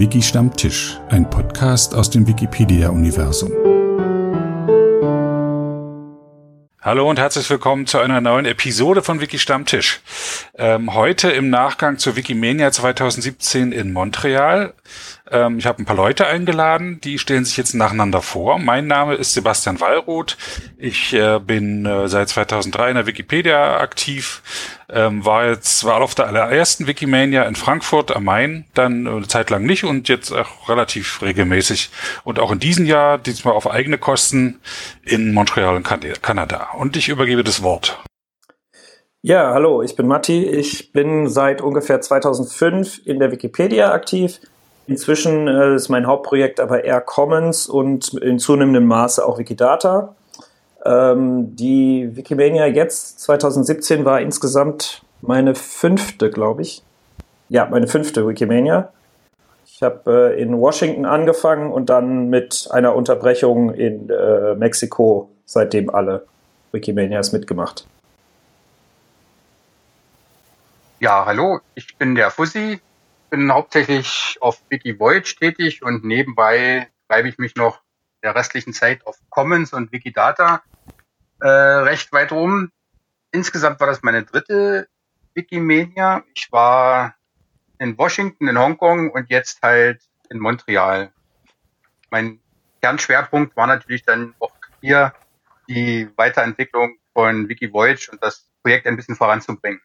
Wiki Stammtisch, ein Podcast aus dem Wikipedia-Universum. Hallo und herzlich willkommen zu einer neuen Episode von Wiki Stammtisch. Ähm, heute im Nachgang zur Wikimania 2017 in Montreal. Ähm, ich habe ein paar Leute eingeladen, die stellen sich jetzt nacheinander vor. Mein Name ist Sebastian Wallroth. Ich äh, bin äh, seit 2003 in der Wikipedia aktiv, ähm, war jetzt war auf der allerersten Wikimania in Frankfurt am Main, dann eine Zeit lang nicht und jetzt auch relativ regelmäßig und auch in diesem Jahr diesmal auf eigene Kosten in Montreal in Kanada. Und ich übergebe das Wort. Ja, hallo, ich bin Matti. Ich bin seit ungefähr 2005 in der Wikipedia aktiv Inzwischen äh, ist mein Hauptprojekt aber eher Commons und in zunehmendem Maße auch Wikidata. Ähm, die Wikimania jetzt 2017 war insgesamt meine fünfte, glaube ich. Ja, meine fünfte Wikimania. Ich habe äh, in Washington angefangen und dann mit einer Unterbrechung in äh, Mexiko seitdem alle Wikimanias mitgemacht. Ja, hallo, ich bin der Fussi, bin hauptsächlich auf Wikivoyage tätig und nebenbei treibe ich mich noch der restlichen Zeit auf Commons und Wikidata äh, recht weit rum. Insgesamt war das meine dritte Wikimania. Ich war in Washington, in Hongkong und jetzt halt in Montreal. Mein Kernschwerpunkt war natürlich dann auch hier die Weiterentwicklung von Wikivoyage und das Projekt ein bisschen voranzubringen.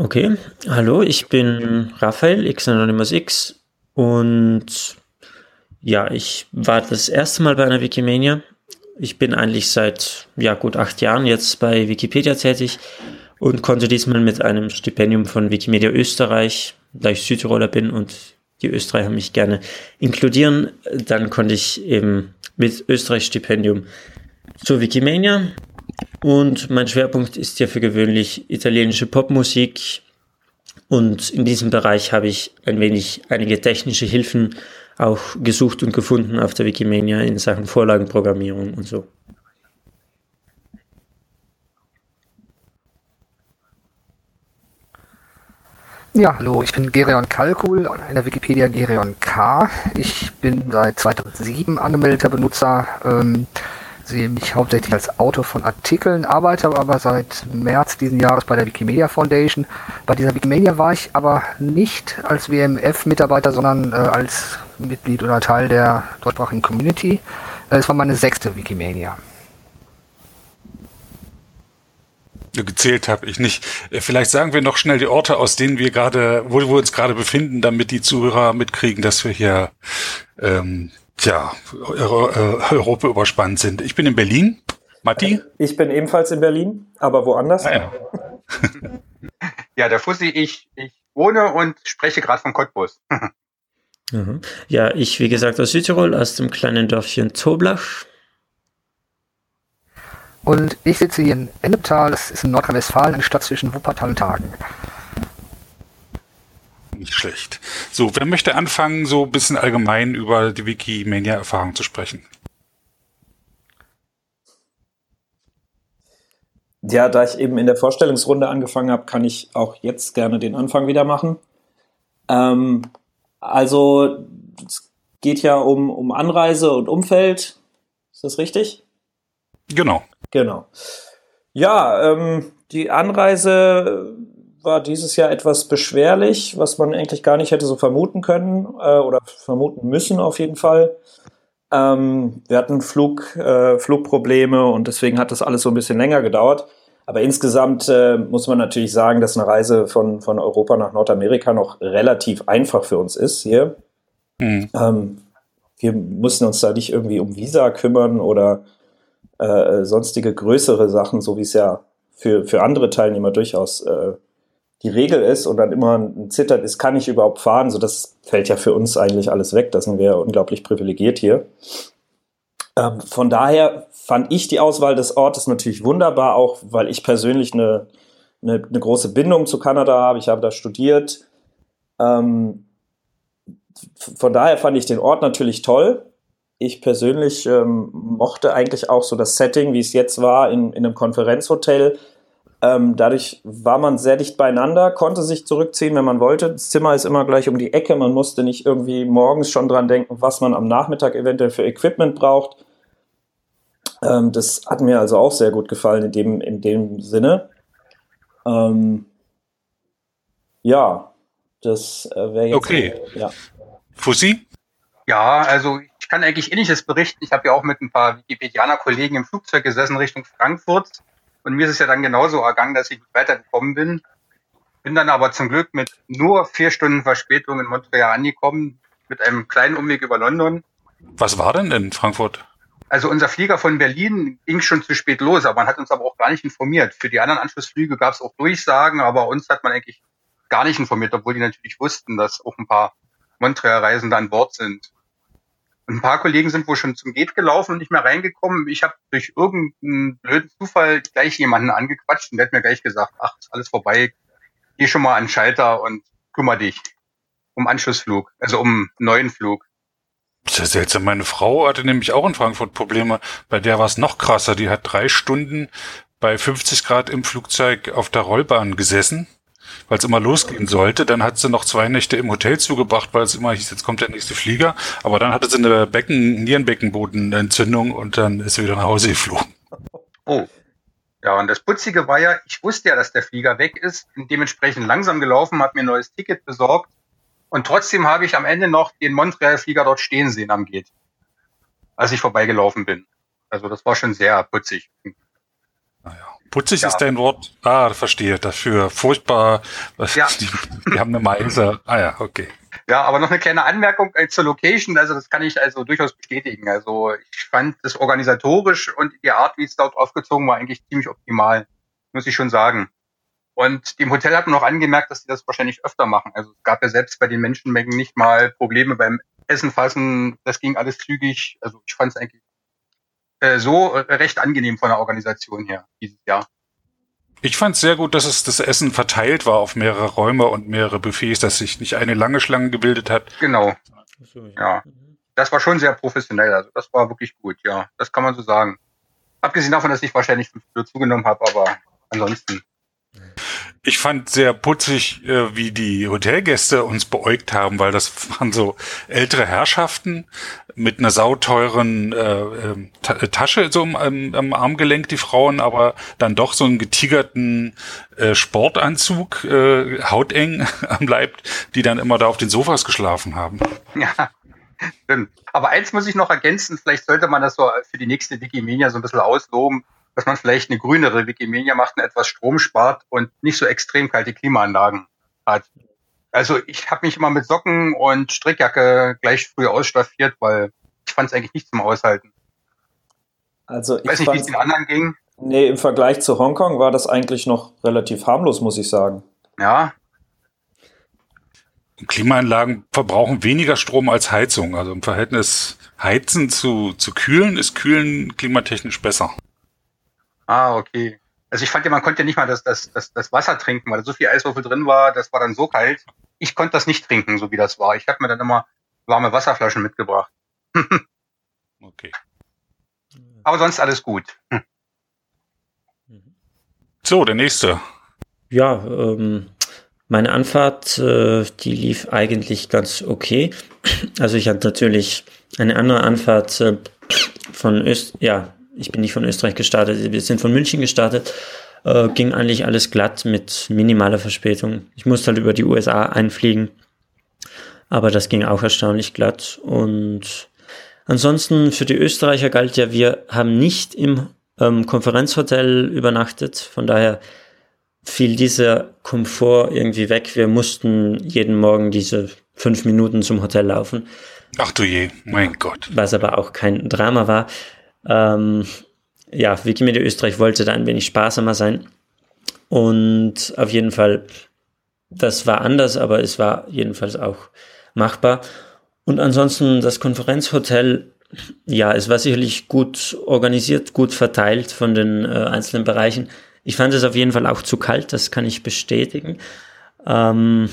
Okay, hallo, ich bin Raphael, X X und ja, ich war das erste Mal bei einer Wikimania. Ich bin eigentlich seit ja gut acht Jahren jetzt bei Wikipedia tätig und konnte diesmal mit einem Stipendium von Wikimedia Österreich, da ich Südtiroler bin und die Österreicher mich gerne inkludieren, dann konnte ich eben mit Österreich Stipendium zur Wikimania und mein Schwerpunkt ist ja für gewöhnlich italienische Popmusik. Und in diesem Bereich habe ich ein wenig einige technische Hilfen auch gesucht und gefunden auf der Wikimania in Sachen Vorlagenprogrammierung und so. Ja, hallo, ich bin Gerion Kalkul in der Wikipedia Gerion K. Ich bin seit 2007 angemeldeter Benutzer. Ähm, sehe mich hauptsächlich als Autor von Artikeln, arbeite aber seit März diesen Jahres bei der Wikimedia Foundation. Bei dieser Wikimedia war ich aber nicht als WMF-Mitarbeiter, sondern äh, als Mitglied oder Teil der deutschsprachigen Community. Äh, es war meine sechste Wikimedia. gezählt habe ich nicht. Äh, vielleicht sagen wir noch schnell die Orte, aus denen wir gerade, wo wir uns gerade befinden, damit die Zuhörer mitkriegen, dass wir hier ähm, tja, Europa überspannt sind. Ich bin in Berlin. Matti? Ich bin ebenfalls in Berlin, aber woanders. Ah, ja. ja, der Fussi, ich, ich wohne und spreche gerade von Cottbus. mhm. Ja, ich, wie gesagt, aus Südtirol, aus dem kleinen Dörfchen Toblach. Und ich sitze hier in Ennetal, das ist in Nordrhein-Westfalen, eine Stadt zwischen Wuppertal und Hagen nicht schlecht. So, wer möchte anfangen, so ein bisschen allgemein über die Wikimania-Erfahrung zu sprechen? Ja, da ich eben in der Vorstellungsrunde angefangen habe, kann ich auch jetzt gerne den Anfang wieder machen. Ähm, also, es geht ja um, um Anreise und Umfeld. Ist das richtig? Genau. Genau. Ja, ähm, die Anreise war dieses Jahr etwas beschwerlich, was man eigentlich gar nicht hätte so vermuten können äh, oder vermuten müssen auf jeden Fall. Ähm, wir hatten Flug, äh, Flugprobleme und deswegen hat das alles so ein bisschen länger gedauert. Aber insgesamt äh, muss man natürlich sagen, dass eine Reise von, von Europa nach Nordamerika noch relativ einfach für uns ist hier. Mhm. Ähm, wir mussten uns da nicht irgendwie um Visa kümmern oder äh, sonstige größere Sachen, so wie es ja für, für andere Teilnehmer durchaus äh, die Regel ist und dann immer ein Zittert ist, kann ich überhaupt fahren? So, das fällt ja für uns eigentlich alles weg. Da sind wir unglaublich privilegiert hier. Ähm, von daher fand ich die Auswahl des Ortes natürlich wunderbar, auch weil ich persönlich eine, eine, eine große Bindung zu Kanada habe. Ich habe da studiert. Ähm, von daher fand ich den Ort natürlich toll. Ich persönlich ähm, mochte eigentlich auch so das Setting, wie es jetzt war, in, in einem Konferenzhotel Ähm, dadurch war man sehr dicht beieinander, konnte sich zurückziehen, wenn man wollte. Das Zimmer ist immer gleich um die Ecke. Man musste nicht irgendwie morgens schon dran denken, was man am Nachmittag eventuell für Equipment braucht. Ähm, das hat mir also auch sehr gut gefallen in dem, in dem Sinne. Ähm, ja, das äh, wäre jetzt. Okay. Ja. Fussi? Ja, also ich kann eigentlich ähnliches berichten. Ich habe ja auch mit ein paar Wikipedianer-Kollegen im Flugzeug gesessen Richtung Frankfurt. Und mir ist es ja dann genauso ergangen, dass ich nicht weitergekommen bin. Bin dann aber zum Glück mit nur vier Stunden Verspätung in Montreal angekommen, mit einem kleinen Umweg über London. Was war denn in Frankfurt? Also unser Flieger von Berlin ging schon zu spät los, aber man hat uns aber auch gar nicht informiert. Für die anderen Anschlussflüge gab es auch Durchsagen, aber uns hat man eigentlich gar nicht informiert, obwohl die natürlich wussten, dass auch ein paar Montreal-Reisende an Bord sind. Ein paar Kollegen sind wohl schon zum Gate gelaufen und nicht mehr reingekommen. Ich habe durch irgendeinen blöden Zufall gleich jemanden angequatscht und der hat mir gleich gesagt, ach, ist alles vorbei, geh schon mal an den Schalter und kümmere dich um Anschlussflug, also um neuen Flug. Ist seltsam. Meine Frau hatte nämlich auch in Frankfurt Probleme. Bei der war es noch krasser. Die hat drei Stunden bei 50 Grad im Flugzeug auf der Rollbahn gesessen, weil es immer losgehen sollte. Dann hat sie noch zwei Nächte im Hotel zugebracht, weil es immer hieß, jetzt kommt der nächste Flieger. Aber dann hatte sie eine Becken, Nierenbeckenbodenentzündung und dann ist sie wieder nach Hause geflogen. Oh. Ja, und das Putzige war ja, ich wusste ja, dass der Flieger weg ist, und dementsprechend langsam gelaufen, habe mir ein neues Ticket besorgt und trotzdem habe ich am Ende noch den Montreal-Flieger dort stehen sehen am Gate, als ich vorbeigelaufen bin. Also das war schon sehr putzig. Naja. Putzig ja. ist dein Wort. Ah, verstehe. Dafür furchtbar. Ja. Die, die haben eine Meise. Ah ja, okay. Ja, aber noch eine kleine Anmerkung äh, zur Location. Also das kann ich also durchaus bestätigen. Also ich fand das organisatorisch und die Art, wie es dort aufgezogen war, eigentlich ziemlich optimal. Muss ich schon sagen. Und dem Hotel hat man noch angemerkt, dass sie das wahrscheinlich öfter machen. Also es gab ja selbst bei den Menschenmengen nicht mal Probleme beim Essen fassen. Das ging alles zügig. Also ich fand es eigentlich äh, so recht angenehm von der Organisation her dieses Jahr. Ich fand es sehr gut, dass es das Essen verteilt war auf mehrere Räume und mehrere Buffets, dass sich nicht eine lange Schlange gebildet hat. Genau. Ja. Das war schon sehr professionell. Also das war wirklich gut, ja. Das kann man so sagen. Abgesehen davon, dass ich wahrscheinlich fünf Kilo zugenommen habe, aber ansonsten ich fand sehr putzig, äh, wie die Hotelgäste uns beäugt haben, weil das waren so ältere Herrschaften mit einer sauteuren äh, ähm, äh, Tasche so am, Armgelenk, die Frauen, aber dann doch so einen getigerten Sportanzug, hauteng am Leib, die dann immer da auf den Sofas geschlafen haben. Ja, stimmt. Aber eins muss ich noch ergänzen, vielleicht sollte man das so für die nächste Wikimania so ein bisschen ausloben dass man vielleicht eine grünere Wikimedia macht und etwas Strom spart und nicht so extrem kalte Klimaanlagen hat. Also ich habe mich immer mit Socken und Strickjacke gleich früh ausstaffiert, weil ich fand es eigentlich nicht zum Aushalten. Also ich weiß nicht, wie es den anderen ging. Nee, im Vergleich zu Hongkong war das eigentlich noch relativ harmlos, muss ich sagen. Ja. Klimaanlagen verbrauchen weniger Strom als Heizung. Also im Verhältnis Heizen zu, zu Kühlen ist Kühlen klimatechnisch besser. Ah, okay. Also ich fand ja, man konnte ja nicht mal das, das, das, das Wasser trinken, weil da so viel Eiswürfel drin war, das war dann so kalt. Ich konnte das nicht trinken, so wie das war. Ich habe mir dann immer warme Wasserflaschen mitgebracht. okay. Aber sonst alles gut. So, der nächste. Ja, ähm, meine Anfahrt, äh, die lief eigentlich ganz okay. Also ich hatte natürlich eine andere Anfahrt äh, von Öst, ja, ich bin nicht von Österreich gestartet, wir sind von München gestartet. Äh, ging eigentlich alles glatt mit minimaler Verspätung. Ich musste halt über die USA einfliegen, aber das ging auch erstaunlich glatt. Und ansonsten für die Österreicher galt ja, wir haben nicht im ähm, Konferenzhotel übernachtet, von daher fiel dieser Komfort irgendwie weg. Wir mussten jeden Morgen diese fünf Minuten zum Hotel laufen. Ach du je, mein Gott. Was aber auch kein Drama war. Ähm, ja, Wikimedia Österreich wollte da ein wenig sparsamer sein. Und auf jeden Fall, das war anders, aber es war jedenfalls auch machbar. Und ansonsten das Konferenzhotel, ja, es war sicherlich gut organisiert, gut verteilt von den äh, einzelnen Bereichen. Ich fand es auf jeden Fall auch zu kalt, das kann ich bestätigen. Ähm,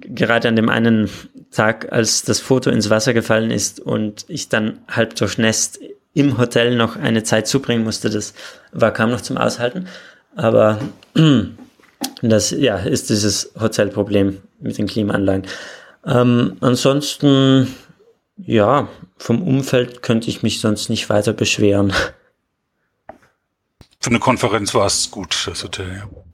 gerade an dem einen Tag, als das Foto ins Wasser gefallen ist und ich dann halb durchnässt im Hotel noch eine Zeit zubringen musste, das war kaum noch zum Aushalten. Aber das ja, ist dieses Hotelproblem mit den Klimaanlagen. Ähm, ansonsten, ja, vom Umfeld könnte ich mich sonst nicht weiter beschweren. Für eine Konferenz war es gut, das Hotel, ja.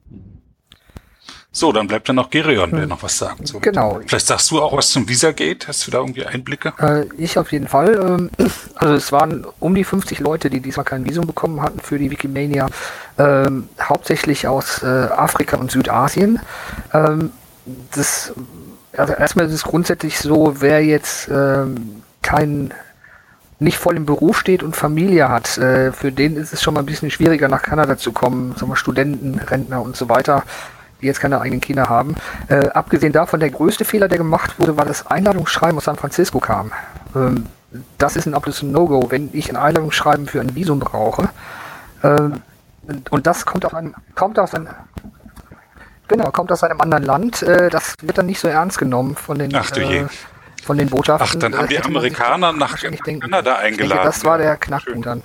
So, dann bleibt dann noch Gerion, der hm. noch was sagt. So. Genau. Vielleicht sagst du auch was zum Visa-Gate? Hast du da irgendwie Einblicke? Äh, ich auf jeden Fall. Ähm, also es waren um die 50 Leute, die diesmal kein Visum bekommen hatten für die Wikimania. Ähm, hauptsächlich aus äh, Afrika und Südasien. Ähm, das, also erstmal ist es grundsätzlich so, wer jetzt ähm, kein nicht voll im Beruf steht und Familie hat, äh, für den ist es schon mal ein bisschen schwieriger nach Kanada zu kommen, sagen wir Studenten, Rentner und so weiter jetzt keine eigenen Kinder haben. Äh, abgesehen davon, der größte Fehler, der gemacht wurde, war das Einladungsschreiben aus San Francisco kam. Ähm, das ist ein absolutes No-Go, wenn ich ein Einladungsschreiben für ein Visum brauche. Ähm, und das kommt aus einem, kommt aus einem, genau, kommt aus einem anderen Land. Äh, das wird dann nicht so ernst genommen von den, Ach, äh, von den Botschaften. Ach, dann haben die Amerikaner nach Kanada eingeladen. Denke, das war der Knackpunkt dann.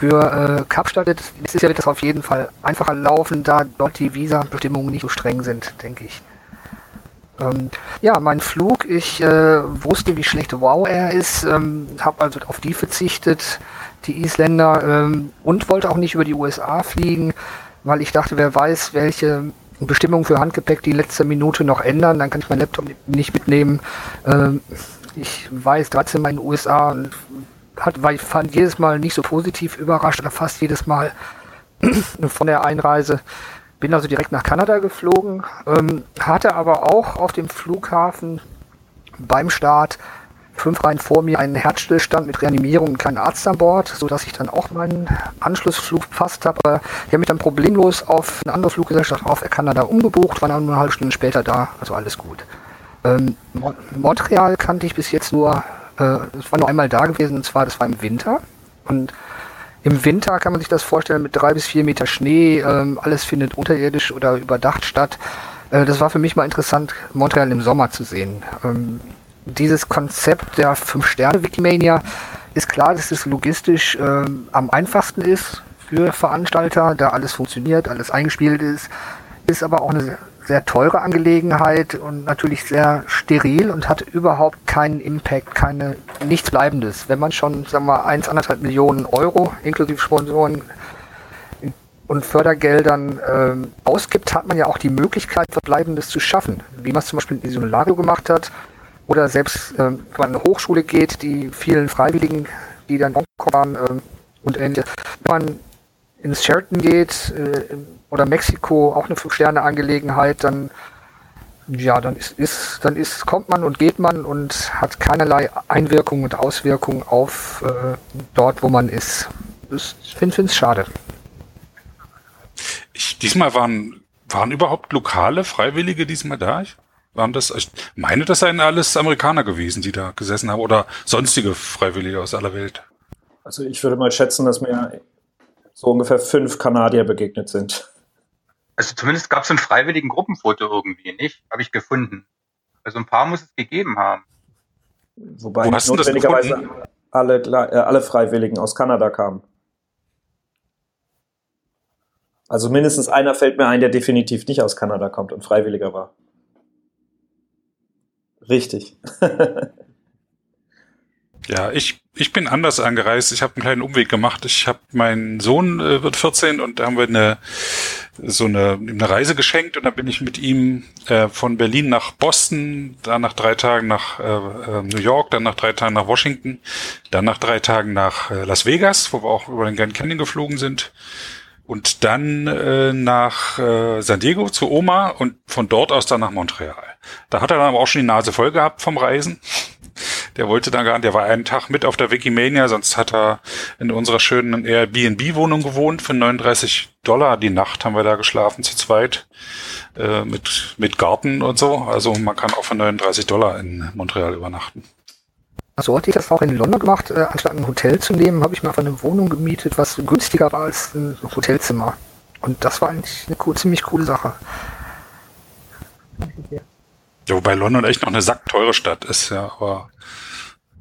Für äh, Kapstadt nächstes Jahr wird das auf jeden Fall einfacher laufen, da dort die Visa-Bestimmungen nicht so streng sind, denke ich. Ähm, ja, mein Flug, ich äh, wusste, wie schlecht Wow Air ist, ähm, habe also auf die verzichtet, die Isländer, ähm, und wollte auch nicht über die USA fliegen, weil ich dachte, wer weiß, welche Bestimmungen für Handgepäck die letzte Minute noch ändern, dann kann ich meinen Laptop nicht mitnehmen. Ähm, ich weiß 13 Mal in den USA und hat, war ich fand jedes Mal nicht so positiv überrascht oder fast jedes Mal von der Einreise. Bin also direkt nach Kanada geflogen, ähm, hatte aber auch auf dem Flughafen beim Start fünf Reihen vor mir einen Herzstillstand mit Reanimierung und keinen Arzt an Bord, sodass ich dann auch meinen Anschlussflug fast habe. Aber die haben mich dann problemlos auf eine andere Fluggesellschaft auf Kanada umgebucht, war dann nur eine halbe Stunde später da, also alles gut. Ähm, Montreal kannte ich bis jetzt nur äh, es war nur einmal da gewesen, und zwar, das war im Winter. Und im Winter kann man sich das vorstellen mit drei bis vier Meter Schnee, ähm, alles findet unterirdisch oder überdacht statt. Äh, das war für mich mal interessant, Montreal im Sommer zu sehen. Ähm, dieses Konzept der Fünf-Sterne-Wikimania ist klar, dass es logistisch ähm, am einfachsten ist für Veranstalter, da alles funktioniert, alles eingespielt ist, ist aber auch eine sehr teure Angelegenheit und natürlich sehr steril und hat überhaupt keinen Impact, keine nichts Bleibendes. Wenn man schon, sagen wir, 1,5 Millionen Euro inklusive Sponsoren und Fördergeldern ähm, ausgibt, hat man ja auch die Möglichkeit, Verbleibendes zu schaffen. Wie man es zum Beispiel in Isolarium gemacht hat oder selbst ähm, wenn man an eine Hochschule geht, die vielen Freiwilligen, die dann waren ähm, und ähnliches. Wenn man ins Sheraton geht, äh, oder Mexiko auch eine Fünf-Sterne-Angelegenheit, dann ja, dann ist, ist, dann ist, kommt man und geht man und hat keinerlei Einwirkung und Auswirkung auf äh, dort, wo man ist. Ich finde es schade. Ich, diesmal waren, waren überhaupt lokale Freiwillige diesmal da? Ich, waren das, ich meine, das seien alles Amerikaner gewesen, die da gesessen haben oder sonstige Freiwillige aus aller Welt. Also ich würde mal schätzen, dass mir so ungefähr fünf Kanadier begegnet sind. Also zumindest gab es ein freiwilligen Gruppenfoto irgendwie, nicht? Habe ich gefunden. Also ein paar muss es gegeben haben. Wobei Wo notwendigerweise alle, äh, alle Freiwilligen aus Kanada kamen. Also mindestens einer fällt mir ein, der definitiv nicht aus Kanada kommt und Freiwilliger war. Richtig. Ja, ich, ich bin anders angereist. Ich habe einen kleinen Umweg gemacht. Ich habe meinen Sohn äh, wird 14 und da haben wir eine so eine, eine Reise geschenkt und dann bin ich mit ihm äh, von Berlin nach Boston, dann nach drei Tagen nach äh, äh, New York, dann nach drei Tagen nach Washington, dann nach drei Tagen nach äh, Las Vegas, wo wir auch über den Grand Canyon geflogen sind und dann äh, nach äh, San Diego zu Oma und von dort aus dann nach Montreal. Da hat er dann aber auch schon die Nase voll gehabt vom Reisen. Der wollte dann gar nicht, der war einen Tag mit auf der Wikimania, sonst hat er in unserer schönen Airbnb-Wohnung gewohnt. Für 39 Dollar die Nacht haben wir da geschlafen zu zweit. Äh, mit, mit Garten und so. Also man kann auch für 39 Dollar in Montreal übernachten. So hatte ich das auch in London gemacht. Äh, anstatt ein Hotel zu nehmen, habe ich mir einfach eine Wohnung gemietet, was günstiger war als ein Hotelzimmer. Und das war eigentlich eine cool, ziemlich coole Sache. Ja, wobei London echt noch eine sackteure Stadt ist, ja, aber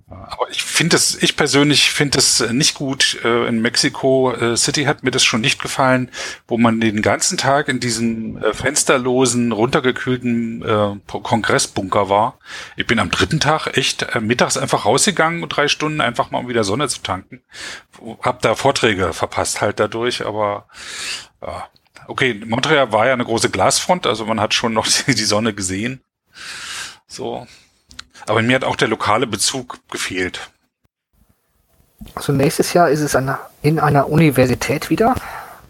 Aber ich finde es, ich persönlich finde es nicht gut. Äh, in Mexico äh, City hat mir das schon nicht gefallen, wo man den ganzen Tag in diesem äh, fensterlosen, runtergekühlten Kongressbunker war. Ich bin am dritten Tag echt mittags einfach rausgegangen, drei Stunden einfach mal um wieder Sonne zu tanken. Hab da Vorträge verpasst halt dadurch, aber ja. Okay, Montreal war ja eine große Glasfront, also man hat schon noch die Sonne gesehen. So, aber mir hat auch der lokale Bezug gefehlt. Also nächstes Jahr ist es eine, in einer Universität wieder.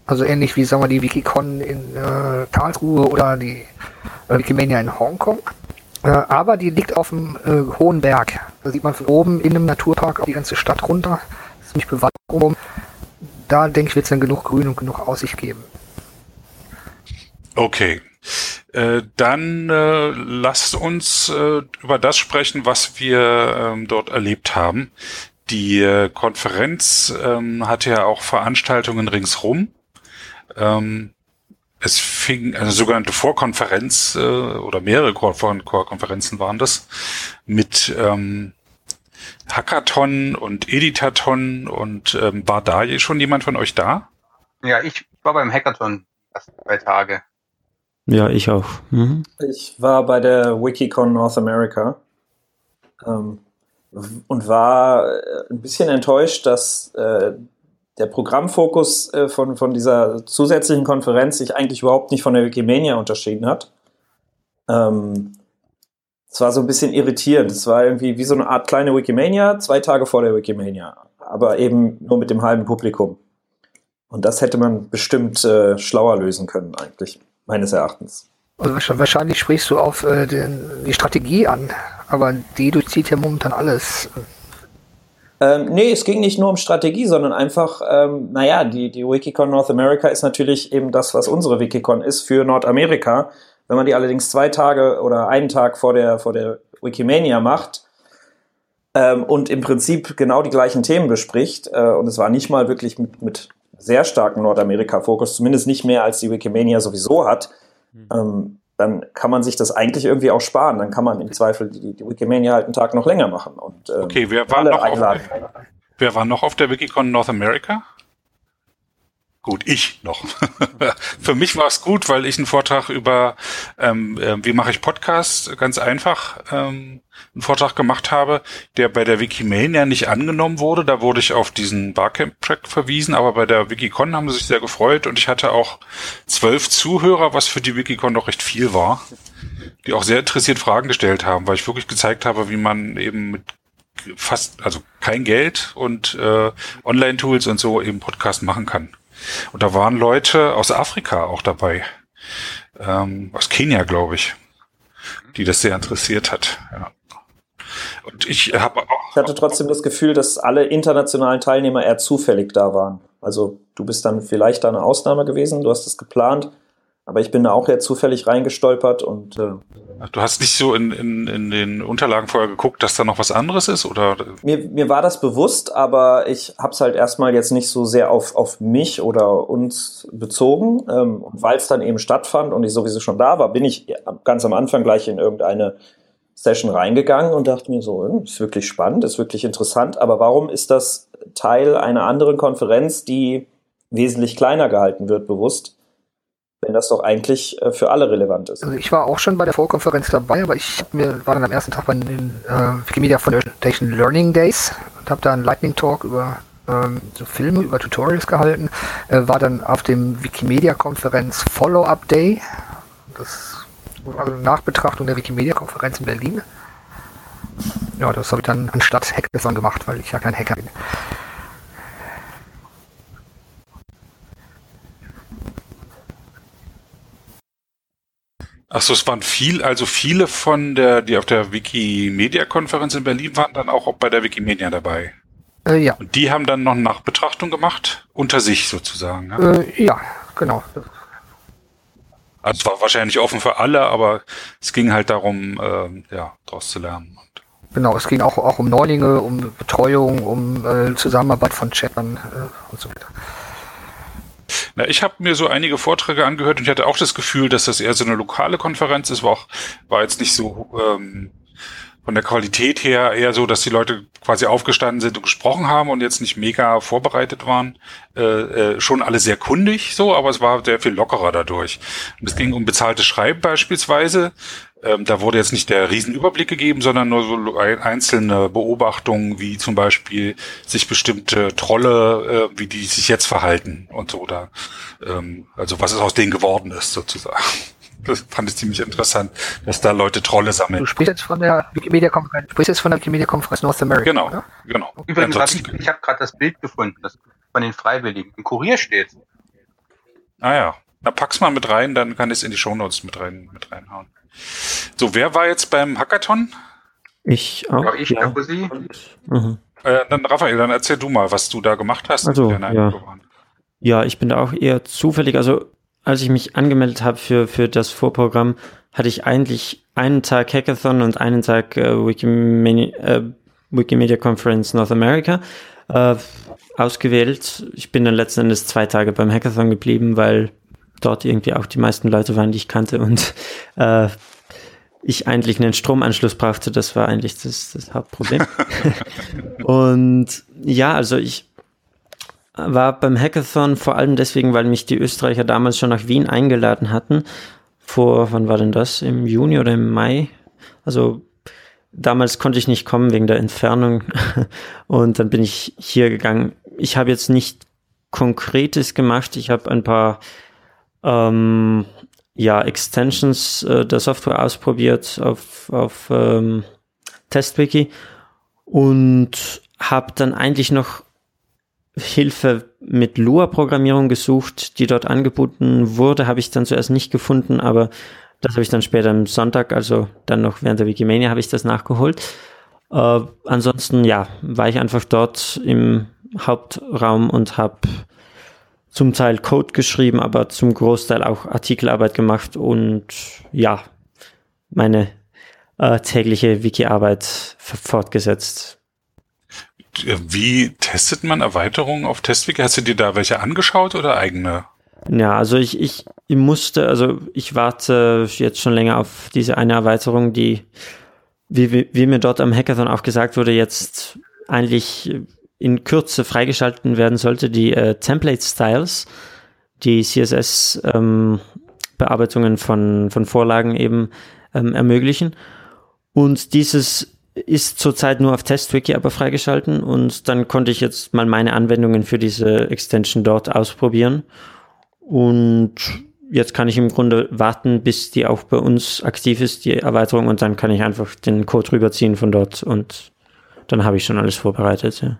Also ähnlich wie, sagen wir, die Wikicon in äh, Karlsruhe oder die äh, Wikimania in Hongkong. Äh, aber die liegt auf einem äh, hohen Berg. Da sieht man von oben in einem Naturpark auch die ganze Stadt runter. Das ist ziemlich bewaldet rum. Da denke ich, wird es dann genug Grün und genug Aussicht geben. Okay, äh, dann äh, lasst uns äh, über das sprechen, was wir ähm, dort erlebt haben. Die äh, Konferenz ähm, hatte ja auch Veranstaltungen ringsrum. Ähm, es fing eine sogenannte Vorkonferenz äh, oder mehrere Vorkonferenzen waren das mit ähm, Hackathon und Editathon und ähm, war da schon jemand von euch da? Ja, ich war beim Hackathon erst zwei Tage. Ja, ich auch. Mhm. Ich war bei der Wikicon North America ähm, und war äh, ein bisschen enttäuscht, dass äh, der Programmfokus äh, von, von dieser zusätzlichen Konferenz sich eigentlich überhaupt nicht von der Wikimania unterschieden hat. Ähm, es war so ein bisschen irritierend. Es war irgendwie wie so eine Art kleine Wikimania, zwei Tage vor der Wikimania, aber eben nur mit dem halben Publikum. Und das hätte man bestimmt äh, schlauer lösen können eigentlich meines Erachtens. Also wahrscheinlich sprichst du auf äh, den, die Strategie an, aber die durchzieht ja momentan alles. Ähm, nee, es ging nicht nur um Strategie, sondern einfach, ähm, naja, die, die Wikicon North America ist natürlich eben das, was unsere Wikicon ist für Nordamerika. Wenn man die allerdings zwei Tage oder einen Tag vor der, vor der Wikimania macht ähm, und im Prinzip genau die gleichen Themen bespricht, äh, und es war nicht mal wirklich mit, mit sehr starken Nordamerika-Fokus, zumindest nicht mehr als die Wikimania sowieso hat, mhm. ähm, dann kann man sich das eigentlich irgendwie auch sparen. Dann kann man im Zweifel die, die Wikimania halt einen Tag noch länger machen. Und, ähm, okay, wer war, noch auf, wer war noch auf der Wikicon North America? Gut, ich noch. Für mich war es gut, weil ich einen Vortrag über, ähm, äh, wie mache ich Podcasts, ganz einfach, ähm, einen Vortrag gemacht habe, der bei der Wikimania nicht angenommen wurde. Da wurde ich auf diesen Barcamp-Track verwiesen, aber bei der Wikicon haben sie sich sehr gefreut und ich hatte auch zwölf Zuhörer, was für die Wikicon doch recht viel war, die auch sehr interessiert Fragen gestellt haben, weil ich wirklich gezeigt habe, wie man eben mit fast, also kein Geld und äh, Online-Tools und so eben Podcast machen kann. Und da waren Leute aus Afrika auch dabei. Ähm, aus Kenia, glaube ich, die das sehr interessiert hat. Ja. Und ich habe auch. Ich hatte trotzdem das Gefühl, dass alle internationalen Teilnehmer eher zufällig da waren. Also du bist dann vielleicht eine Ausnahme gewesen, du hast es geplant, aber ich bin da auch eher zufällig reingestolpert und. Äh, du hast nicht so in, in, in den Unterlagen vorher geguckt, dass da noch was anderes ist, oder? Mir, mir war das bewusst, aber ich habe es halt erstmal jetzt nicht so sehr auf, auf mich oder uns bezogen. Ähm, Weil es dann eben stattfand und ich sowieso schon da war, bin ich ganz am Anfang gleich in irgendeine Session reingegangen und dachte mir so, hm, ist wirklich spannend, ist wirklich interessant, aber warum ist das Teil einer anderen Konferenz, die wesentlich kleiner gehalten wird, bewusst? Wenn das doch eigentlich äh, für alle relevant ist. Also ich war auch schon bei der Vorkonferenz dabei, aber ich mir, war dann am ersten Tag bei den äh, Wikimedia Foundation Learning Days und habe da einen Lightning Talk über ähm, so Filme, über Tutorials gehalten, äh, war dann auf dem Wikimedia-Konferenz Follow-up Day, das war also Nachbetrachtung der Wikimedia-Konferenz in Berlin. Ja, das habe ich dann anstatt Hackathon gemacht, weil ich ja kein Hacker bin. Achso, es waren viel, also viele von der, die auf der Wikimedia-Konferenz in Berlin waren, dann auch bei der Wikimedia dabei. Äh, ja. Und die haben dann noch eine Nachbetrachtung gemacht, unter sich sozusagen. Ne? Äh, ja, genau. Also es war wahrscheinlich offen für alle, aber es ging halt darum, äh, ja, daraus zu lernen. Genau, es ging auch, auch um Neulinge, um Betreuung, um äh, Zusammenarbeit von Chattern äh, und so weiter. Na, ich habe mir so einige Vorträge angehört und ich hatte auch das Gefühl, dass das eher so eine lokale Konferenz ist, war auch, war jetzt nicht so ähm, von der Qualität her eher so, dass die Leute quasi aufgestanden sind und gesprochen haben und jetzt nicht mega vorbereitet waren. Äh, äh, schon alle sehr kundig so, aber es war sehr viel lockerer dadurch. Und es ging um bezahltes Schreiben beispielsweise. Ähm, da wurde jetzt nicht der Riesenüberblick gegeben, sondern nur so einzelne Beobachtungen, wie zum Beispiel sich bestimmte Trolle, äh, wie die sich jetzt verhalten und so. Da, ähm, also was es aus denen geworden ist sozusagen. Das fand ich ziemlich interessant, dass da Leute Trolle sammeln. Du sprichst jetzt von der Wikimedia-Konferenz, du sprichst jetzt von der Wikimedia-Konferenz North America. Genau, oder? genau. Übrigens, Ansonsten- ich, ich habe gerade das Bild gefunden, das von den Freiwilligen. Im Kurier steht. Ah ja. Na, pack's mal mit rein, dann kann ich es in die Shownotes mit rein, mit reinhauen. So, wer war jetzt beim Hackathon? Ich auch. Ich, ja. Fussi? Mhm. Äh, dann Raphael, dann erzähl du mal, was du da gemacht hast. Also, ja. Ja, ich bin da auch eher zufällig. Also, als ich mich angemeldet habe für, für das Vorprogramm, hatte ich eigentlich einen Tag Hackathon und einen Tag äh, Wikimedia, äh, Wikimedia Conference North America äh, ausgewählt. Ich bin dann letzten Endes zwei Tage beim Hackathon geblieben, weil dort irgendwie auch die meisten Leute waren, die ich kannte und äh, ich eigentlich einen Stromanschluss brauchte. Das war eigentlich das, das Hauptproblem. und ja, also ich war beim Hackathon vor allem deswegen, weil mich die Österreicher damals schon nach Wien eingeladen hatten. Vor, wann war denn das? Im Juni oder im Mai? Also damals konnte ich nicht kommen wegen der Entfernung und dann bin ich hier gegangen. Ich habe jetzt nicht Konkretes gemacht. Ich habe ein paar ähm, ja, Extensions äh, der Software ausprobiert auf, auf ähm, TestWiki und habe dann eigentlich noch Hilfe mit Lua-Programmierung gesucht, die dort angeboten wurde, habe ich dann zuerst nicht gefunden, aber das habe ich dann später am Sonntag, also dann noch während der Wikimania, habe ich das nachgeholt. Äh, ansonsten, ja, war ich einfach dort im Hauptraum und habe zum Teil Code geschrieben, aber zum Großteil auch Artikelarbeit gemacht und ja, meine äh, tägliche Wiki-Arbeit fortgesetzt. Wie testet man Erweiterungen auf TestWiki? Hast du dir da welche angeschaut oder eigene? Ja, also ich, ich, ich musste, also ich warte jetzt schon länger auf diese eine Erweiterung, die, wie, wie, wie mir dort am Hackathon auch gesagt wurde, jetzt eigentlich in Kürze freigeschalten werden sollte, die äh, Template Styles, die CSS-Bearbeitungen von, von Vorlagen eben ähm, ermöglichen. Und dieses ist zurzeit nur auf TestWiki aber freigeschalten und dann konnte ich jetzt mal meine Anwendungen für diese Extension dort ausprobieren. Und jetzt kann ich im Grunde warten, bis die auch bei uns aktiv ist, die Erweiterung, und dann kann ich einfach den Code rüberziehen von dort und dann habe ich schon alles vorbereitet. Ja.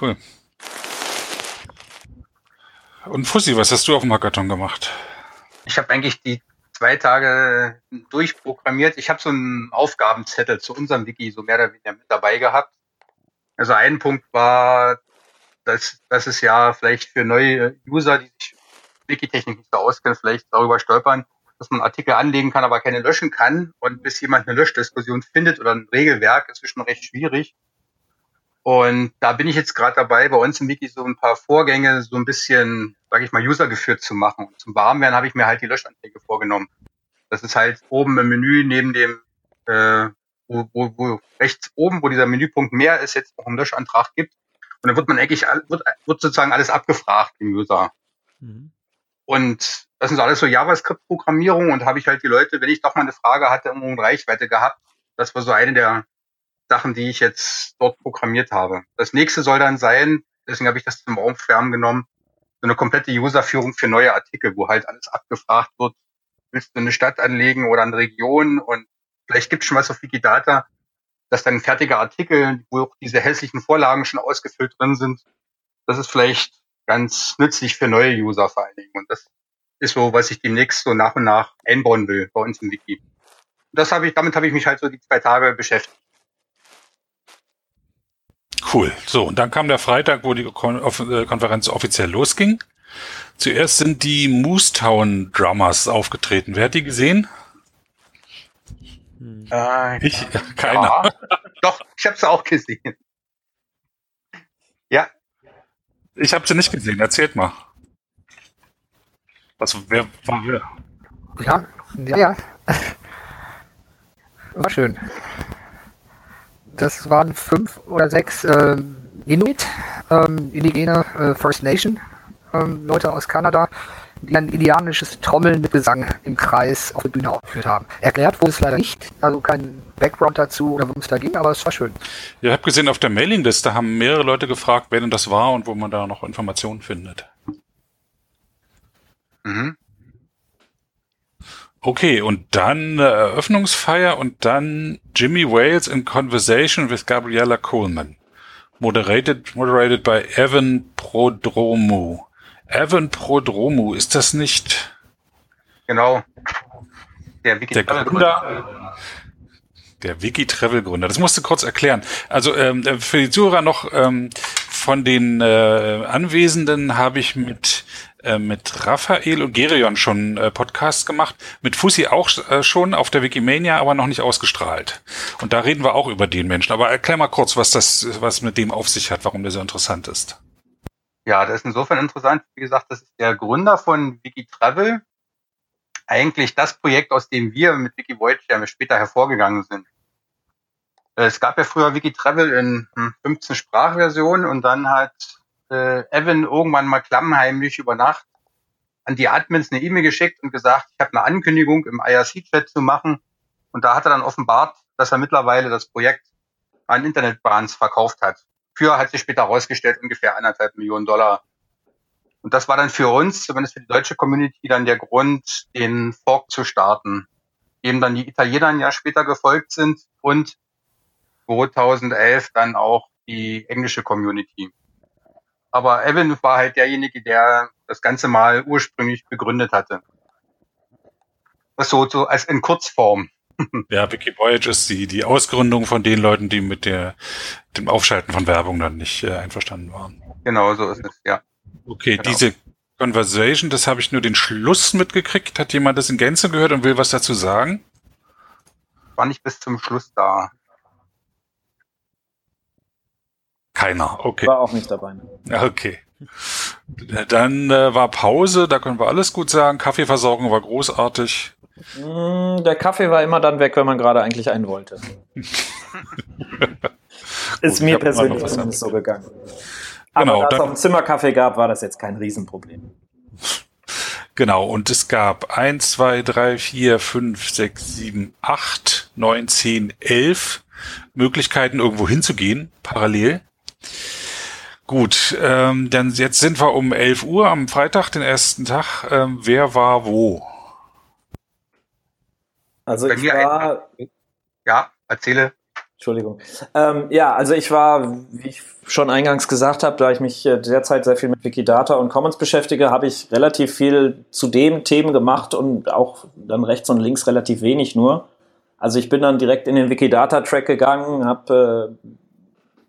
Cool. Und Fussi, was hast du auf dem Hackathon gemacht? Ich habe eigentlich die zwei Tage durchprogrammiert. Ich habe so einen Aufgabenzettel zu unserem Wiki so mehr oder weniger mit dabei gehabt. Also ein Punkt war, dass, dass es ja vielleicht für neue User, die sich Wikitechnik nicht so auskennen, vielleicht darüber stolpern, dass man Artikel anlegen kann, aber keine löschen kann. Und bis jemand eine Löschdiskussion findet oder ein Regelwerk, ist schon recht schwierig. Und da bin ich jetzt gerade dabei, bei uns im Wiki so ein paar Vorgänge so ein bisschen, sage ich mal, usergeführt zu machen. Und zum Warmwerden habe ich mir halt die Löschanträge vorgenommen. Das ist halt oben im Menü neben dem, äh, wo, wo, wo rechts oben, wo dieser Menüpunkt mehr ist, jetzt auch einen Löschantrag gibt. Und dann wird man eigentlich, wird, wird sozusagen alles abgefragt im User. Und das sind so alles so JavaScript-Programmierung und habe ich halt die Leute, wenn ich doch mal eine Frage hatte, irgendwo in Reichweite gehabt. Das war so eine der Sachen, die ich jetzt dort programmiert habe. Das nächste soll dann sein, deswegen habe ich das zum Aufwärmen genommen, so eine komplette Userführung für neue Artikel, wo halt alles abgefragt wird. Willst du eine Stadt anlegen oder eine Region? Und vielleicht gibt es schon was auf Wikidata, dass dann ein fertiger Artikel, wo auch diese hässlichen Vorlagen schon ausgefüllt drin sind, das ist vielleicht ganz nützlich für neue User vor allen Dingen. Und das ist so, was ich demnächst so nach und nach einbauen will bei uns im Wiki. Das habe ich, damit habe ich mich halt so die zwei Tage beschäftigt. Cool. So, und dann kam der Freitag, wo die äh, Konferenz offiziell losging. Zuerst sind die Moostown Drummers aufgetreten. Wer hat die gesehen? Äh, Ich? Keiner. Ja, doch, ich habe es auch gesehen. Ja, Ich habe sie nicht gesehen. Erzählt mal. Was, wer war wer? Ja, ja, ja. war schön. Das waren fünf oder sechs äh, Inuit, ähm, indigene äh, First Nation ähm, Leute aus Kanada, die ein indianisches Trommeln mit Gesang im Kreis auf der Bühne aufgeführt haben. Erklärt wurde es leider nicht, also kein Background dazu oder worum es da ging, aber es war schön. Ja, ich habe gesehen, auf der Mailingliste haben mehrere Leute gefragt, wer denn das war und wo man da noch Informationen findet. Mhm. Okay, und dann äh, Eröffnungsfeier und dann Jimmy Wales in Conversation with Gabriella Coleman. Moderated, moderated by Evan Prodromu. Evan Prodromu, ist das nicht? Genau. Der, Wiki der Gründer. Der Wiki-Travel-Gründer. Das musst du kurz erklären. Also ähm, für die Zuhörer noch ähm, von den äh, Anwesenden habe ich mit äh, mit Raphael und Gerion schon äh, Podcasts gemacht, mit Fussi auch äh, schon auf der Wikimania, aber noch nicht ausgestrahlt. Und da reden wir auch über den Menschen. Aber erklär mal kurz, was das, was mit dem auf sich hat, warum der so interessant ist. Ja, das ist insofern interessant. Wie gesagt, das ist der Gründer von Wikitravel. Eigentlich das Projekt, aus dem wir mit WikiVoyage ja später hervorgegangen sind. Äh, es gab ja früher Wikitravel in 15 hm, Sprachversionen und dann hat äh, Evan irgendwann mal klammheimlich über Nacht an die Admins eine E-Mail geschickt und gesagt, ich habe eine Ankündigung im IRC-Chat zu machen. Und da hat er dann offenbart, dass er mittlerweile das Projekt an Internetbahns verkauft hat. Für, hat sich später herausgestellt, ungefähr anderthalb Millionen Dollar. Und das war dann für uns, zumindest für die deutsche Community, dann der Grund, den Fork zu starten. Dem dann die Italiener ein Jahr später gefolgt sind und 2011 dann auch die englische Community. Aber Evan war halt derjenige, der das Ganze mal ursprünglich begründet hatte. Das so, so als in Kurzform. Ja, Wiki Voyage ist die, die Ausgründung von den Leuten, die mit der, dem Aufschalten von Werbung dann nicht äh, einverstanden waren. Genau, so ist es, ja. Okay, genau. diese Conversation, das habe ich nur den Schluss mitgekriegt. Hat jemand das in Gänze gehört und will was dazu sagen? War nicht bis zum Schluss da. Keiner, okay. War auch nicht dabei. Ne? Okay. Dann äh, war Pause, da können wir alles gut sagen. Kaffeeversorgung war großartig. Mm, der Kaffee war immer dann weg, wenn man gerade eigentlich einen wollte. Ist gut, mir persönlich zumindest so gegangen. Aber genau, da es auch einen Zimmerkaffee gab, war das jetzt kein Riesenproblem. Genau, und es gab eins, zwei, drei, vier, fünf, sechs, sieben, acht, neun, zehn, elf Möglichkeiten, irgendwo hinzugehen, parallel. Gut, ähm, dann jetzt sind wir um 11 Uhr am Freitag, den ersten Tag. Ähm, wer war wo? Also Bei ich war... Ja, erzähle. Entschuldigung. Ähm, ja, also ich war, wie ich schon eingangs gesagt habe, da ich mich äh, derzeit sehr viel mit Wikidata und Commons beschäftige, habe ich relativ viel zu den Themen gemacht und auch dann rechts und links relativ wenig nur. Also ich bin dann direkt in den Wikidata-Track gegangen, habe äh,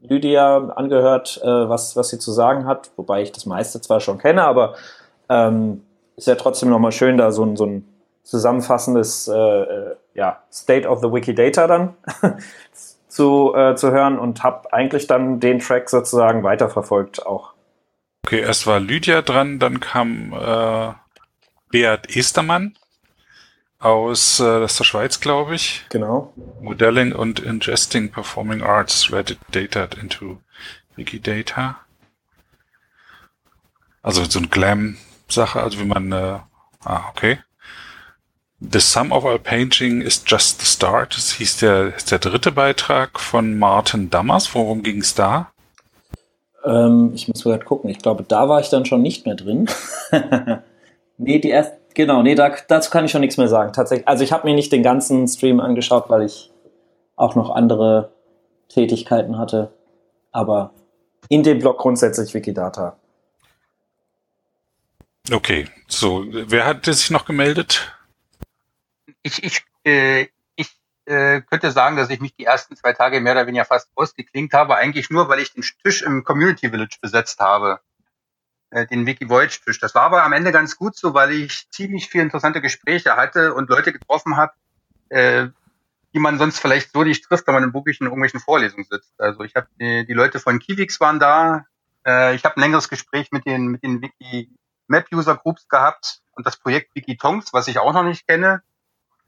Lydia angehört, äh, was, was sie zu sagen hat, wobei ich das meiste zwar schon kenne, aber ähm, ist ja trotzdem nochmal schön, da so ein, so ein zusammenfassendes äh, äh, ja, State of the Wikidata dann zu, äh, zu hören und habe eigentlich dann den Track sozusagen weiterverfolgt auch. Okay, erst war Lydia dran, dann kam äh, Beat Estermann aus äh, der Schweiz, glaube ich. Genau. Modelling und Ingesting Performing Arts Reddit Data into Wikidata. Also so ein Glam-Sache, also wie man, äh, ah, okay. The Sum of Our Painting is Just the Start. Das hieß der, der dritte Beitrag von Martin Dammers. Worum ging es da? Ähm, ich muss mal gucken. Ich glaube, da war ich dann schon nicht mehr drin. nee, die erste, Genau, nee, da, dazu kann ich schon nichts mehr sagen. Tatsächlich. Also ich habe mir nicht den ganzen Stream angeschaut, weil ich auch noch andere Tätigkeiten hatte. Aber in dem Blog grundsätzlich Wikidata. Okay, so, wer hat sich noch gemeldet? Ich, ich, äh, ich äh, könnte sagen, dass ich mich die ersten zwei Tage mehr oder weniger fast ausgeklinkt habe, eigentlich nur, weil ich den Tisch im Community Village besetzt habe. Äh, den Wiki Voyage Tisch. Das war aber am Ende ganz gut so, weil ich ziemlich viele interessante Gespräche hatte und Leute getroffen habe, äh, die man sonst vielleicht so nicht trifft, wenn man in wirklich in irgendwelchen Vorlesungen sitzt. Also ich habe die, die, Leute von Kivix waren da. Äh, ich habe ein längeres Gespräch mit den mit den Wiki Map User Groups gehabt und das Projekt Wikitongs, was ich auch noch nicht kenne,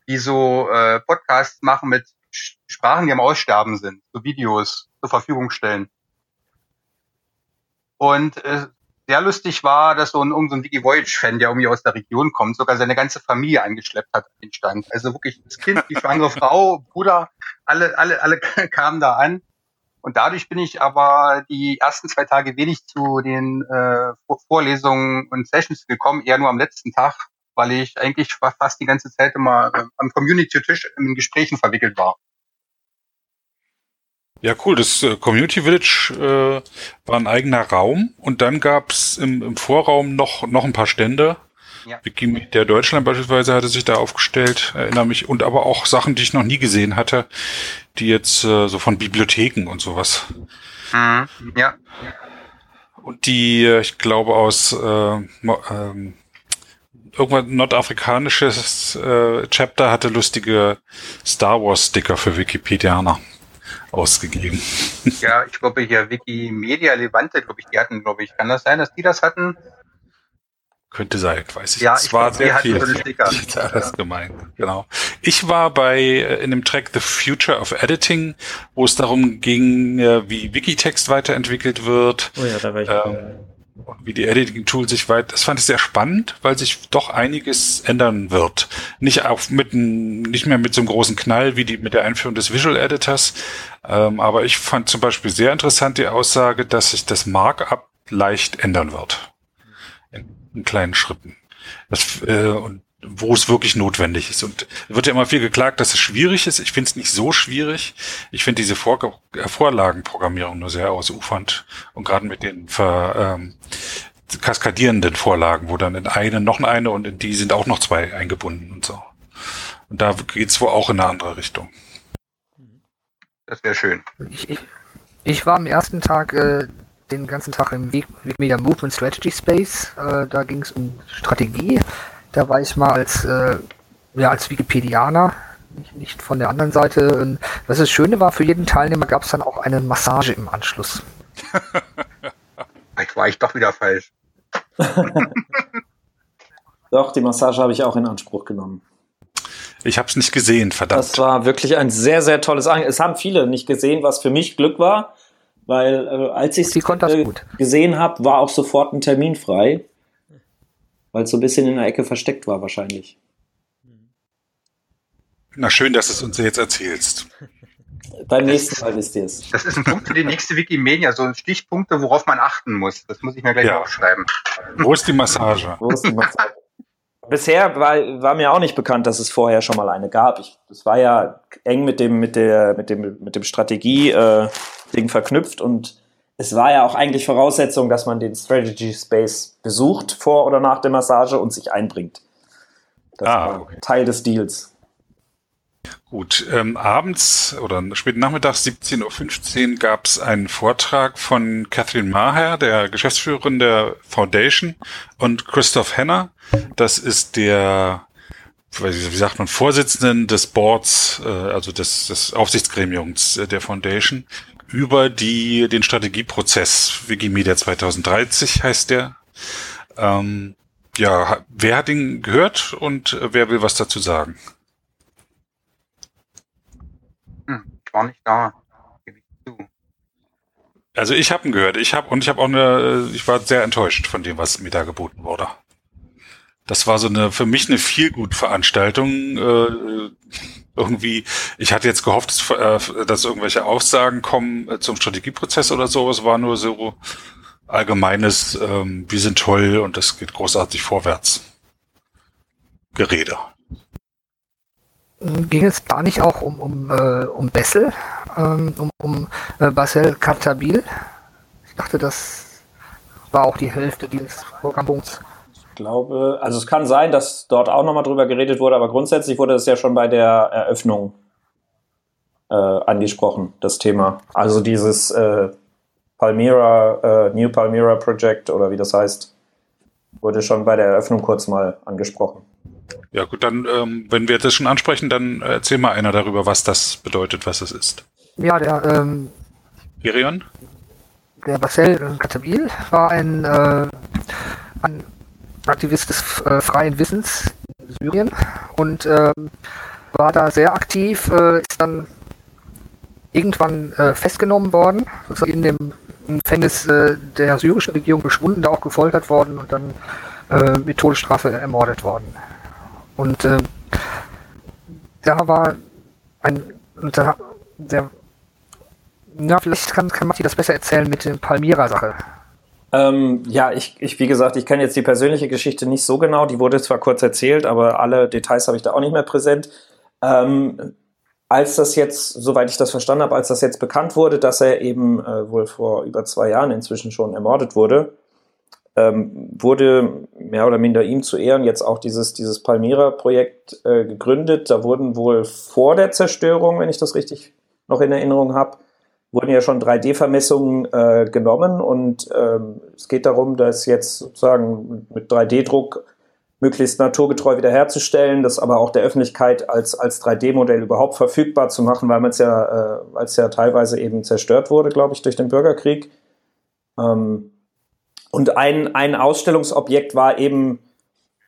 die so äh, Podcasts machen mit Sprachen, die am Aussterben sind, so Videos zur Verfügung stellen. Und äh, sehr lustig war, dass so ein, so ein Wiki Voyage-Fan, der irgendwie aus der Region kommt, sogar seine ganze Familie angeschleppt hat den Stand. Also wirklich das Kind, die schwangere Frau, Bruder, alle, alle, alle kamen da an. Und dadurch bin ich aber die ersten zwei Tage wenig zu den äh, Vorlesungen und Sessions gekommen, eher nur am letzten Tag, weil ich eigentlich fast die ganze Zeit immer äh, am Community-Tisch in Gesprächen verwickelt war. Ja, cool. Das äh, Community Village äh, war ein eigener Raum und dann gab's im, im Vorraum noch, noch ein paar Stände. Ja. Der Deutschland beispielsweise hatte sich da aufgestellt, erinnere mich, und aber auch Sachen, die ich noch nie gesehen hatte, die jetzt äh, so von Bibliotheken und sowas. Mhm. Ja. Und die, äh, ich glaube, aus äh, ähm, irgendwas nordafrikanisches äh, Chapter hatte lustige Star Wars Sticker für Wikipedianer ausgegeben. Ja, ich glaube hier Wikimedia Levante, glaube ich, die hatten, glaube ich, kann das sein, dass die das hatten? Könnte sein, weiß ich. Ja, ich war glaub, sehr viel. So Sticker. Ja, das ist gemein, genau. Ich war bei äh, in dem Track The Future of Editing, wo es darum ging, äh, wie Wikitext weiterentwickelt wird. Oh ja, da war ich. Ähm, wie die Editing-Tools sich weit, das fand ich sehr spannend, weil sich doch einiges ändern wird. Nicht auch mit nicht mehr mit so einem großen Knall wie die mit der Einführung des Visual Editors, ähm, aber ich fand zum Beispiel sehr interessant die Aussage, dass sich das Markup leicht ändern wird. In, in kleinen Schritten. Das, äh, und wo es wirklich notwendig ist. Und wird ja immer viel geklagt, dass es schwierig ist. Ich finde es nicht so schwierig. Ich finde diese Vor äh, Vorlagenprogrammierung nur sehr ausufernd. Und gerade mit den ver, ähm, kaskadierenden Vorlagen, wo dann in eine noch eine und in die sind auch noch zwei eingebunden und so. Und da geht's wohl auch in eine andere Richtung. Das wäre schön. Ich, ich, ich, war am ersten Tag äh, den ganzen Tag im Wikimedia Movement Strategy Space. Äh, da ging es um Strategie. Da war ich mal als, äh, ja, als Wikipedianer, nicht, nicht von der anderen Seite. Und was das Schöne war, für jeden Teilnehmer gab es dann auch eine Massage im Anschluss. Vielleicht war ich doch wieder falsch. doch, die Massage habe ich auch in Anspruch genommen. Ich habe es nicht gesehen, verdammt. Das war wirklich ein sehr, sehr tolles Angebot. Es haben viele nicht gesehen, was für mich Glück war, weil äh, als ich es äh, gesehen habe, war auch sofort ein Termin frei weil es so ein bisschen in der Ecke versteckt war wahrscheinlich. Na schön, dass du es uns jetzt erzählst. Beim nächsten Mal wisst ihr es. Das ist ein Punkt für die nächste Wikimedia, so Stichpunkte, worauf man achten muss. Das muss ich mir gleich ja. aufschreiben. Wo ist die Massage? Wo ist die Massage? Bisher war, war mir auch nicht bekannt, dass es vorher schon mal eine gab. Ich, das war ja eng mit dem, mit der, mit dem, mit dem Strategie-Ding äh, verknüpft und es war ja auch eigentlich Voraussetzung, dass man den Strategy Space besucht vor oder nach der Massage und sich einbringt. Das ah, war okay. Teil des Deals. Gut, ähm, abends oder späten Nachmittag 17.15 Uhr gab es einen Vortrag von Catherine Maher, der Geschäftsführerin der Foundation, und Christoph Henner. Das ist der, wie sagt man, Vorsitzenden des Boards, äh, also des, des Aufsichtsgremiums der Foundation über die, den Strategieprozess Wikimedia 2030 heißt der. Ähm, ja, wer hat ihn gehört und wer will was dazu sagen? Hm, ich war nicht da. Also ich habe ihn gehört. Ich habe und ich habe auch eine. Ich war sehr enttäuscht von dem, was mir da geboten wurde. Das war so eine für mich eine viel gut Veranstaltung. Äh, irgendwie, ich hatte jetzt gehofft, dass, äh, dass irgendwelche Aussagen kommen äh, zum Strategieprozess oder so. Es war nur so allgemeines, ähm, wir sind toll und das geht großartig vorwärts. Gerede. Ging es da nicht auch um, um, äh, um Bessel, ähm, um, um äh, Marcel Captabil? Ich dachte, das war auch die Hälfte dieses Programmpunkts glaube, also es kann sein, dass dort auch nochmal drüber geredet wurde, aber grundsätzlich wurde es ja schon bei der Eröffnung äh, angesprochen, das Thema. Also dieses äh, Palmyra, äh, New Palmyra Project oder wie das heißt, wurde schon bei der Eröffnung kurz mal angesprochen. Ja gut, dann, ähm, wenn wir das schon ansprechen, dann erzähl mal einer darüber, was das bedeutet, was es ist. Ja, der ähm, Irion? Der Marcel Katabil war ein, äh, ein Aktivist des äh, freien Wissens in Syrien und ähm, war da sehr aktiv, äh, ist dann irgendwann äh, festgenommen worden, in dem Gefängnis äh, der syrischen Regierung verschwunden, da auch gefoltert worden und dann äh, mit Todesstrafe ermordet worden. Und äh, da war ein, da, der, na, vielleicht kann, kann Matti das besser erzählen mit der Palmyra-Sache. Ähm, ja, ich, ich, wie gesagt, ich kenne jetzt die persönliche Geschichte nicht so genau. Die wurde zwar kurz erzählt, aber alle Details habe ich da auch nicht mehr präsent. Ähm, als das jetzt, soweit ich das verstanden habe, als das jetzt bekannt wurde, dass er eben äh, wohl vor über zwei Jahren inzwischen schon ermordet wurde, ähm, wurde mehr oder minder ihm zu Ehren jetzt auch dieses, dieses Palmyra-Projekt äh, gegründet. Da wurden wohl vor der Zerstörung, wenn ich das richtig noch in Erinnerung habe, wurden ja schon 3D-Vermessungen äh, genommen und ähm, es geht darum, dass jetzt sozusagen mit 3D-Druck möglichst naturgetreu wiederherzustellen, das aber auch der Öffentlichkeit als, als 3D-Modell überhaupt verfügbar zu machen, weil es ja, äh, ja teilweise eben zerstört wurde, glaube ich, durch den Bürgerkrieg. Ähm, und ein, ein Ausstellungsobjekt war eben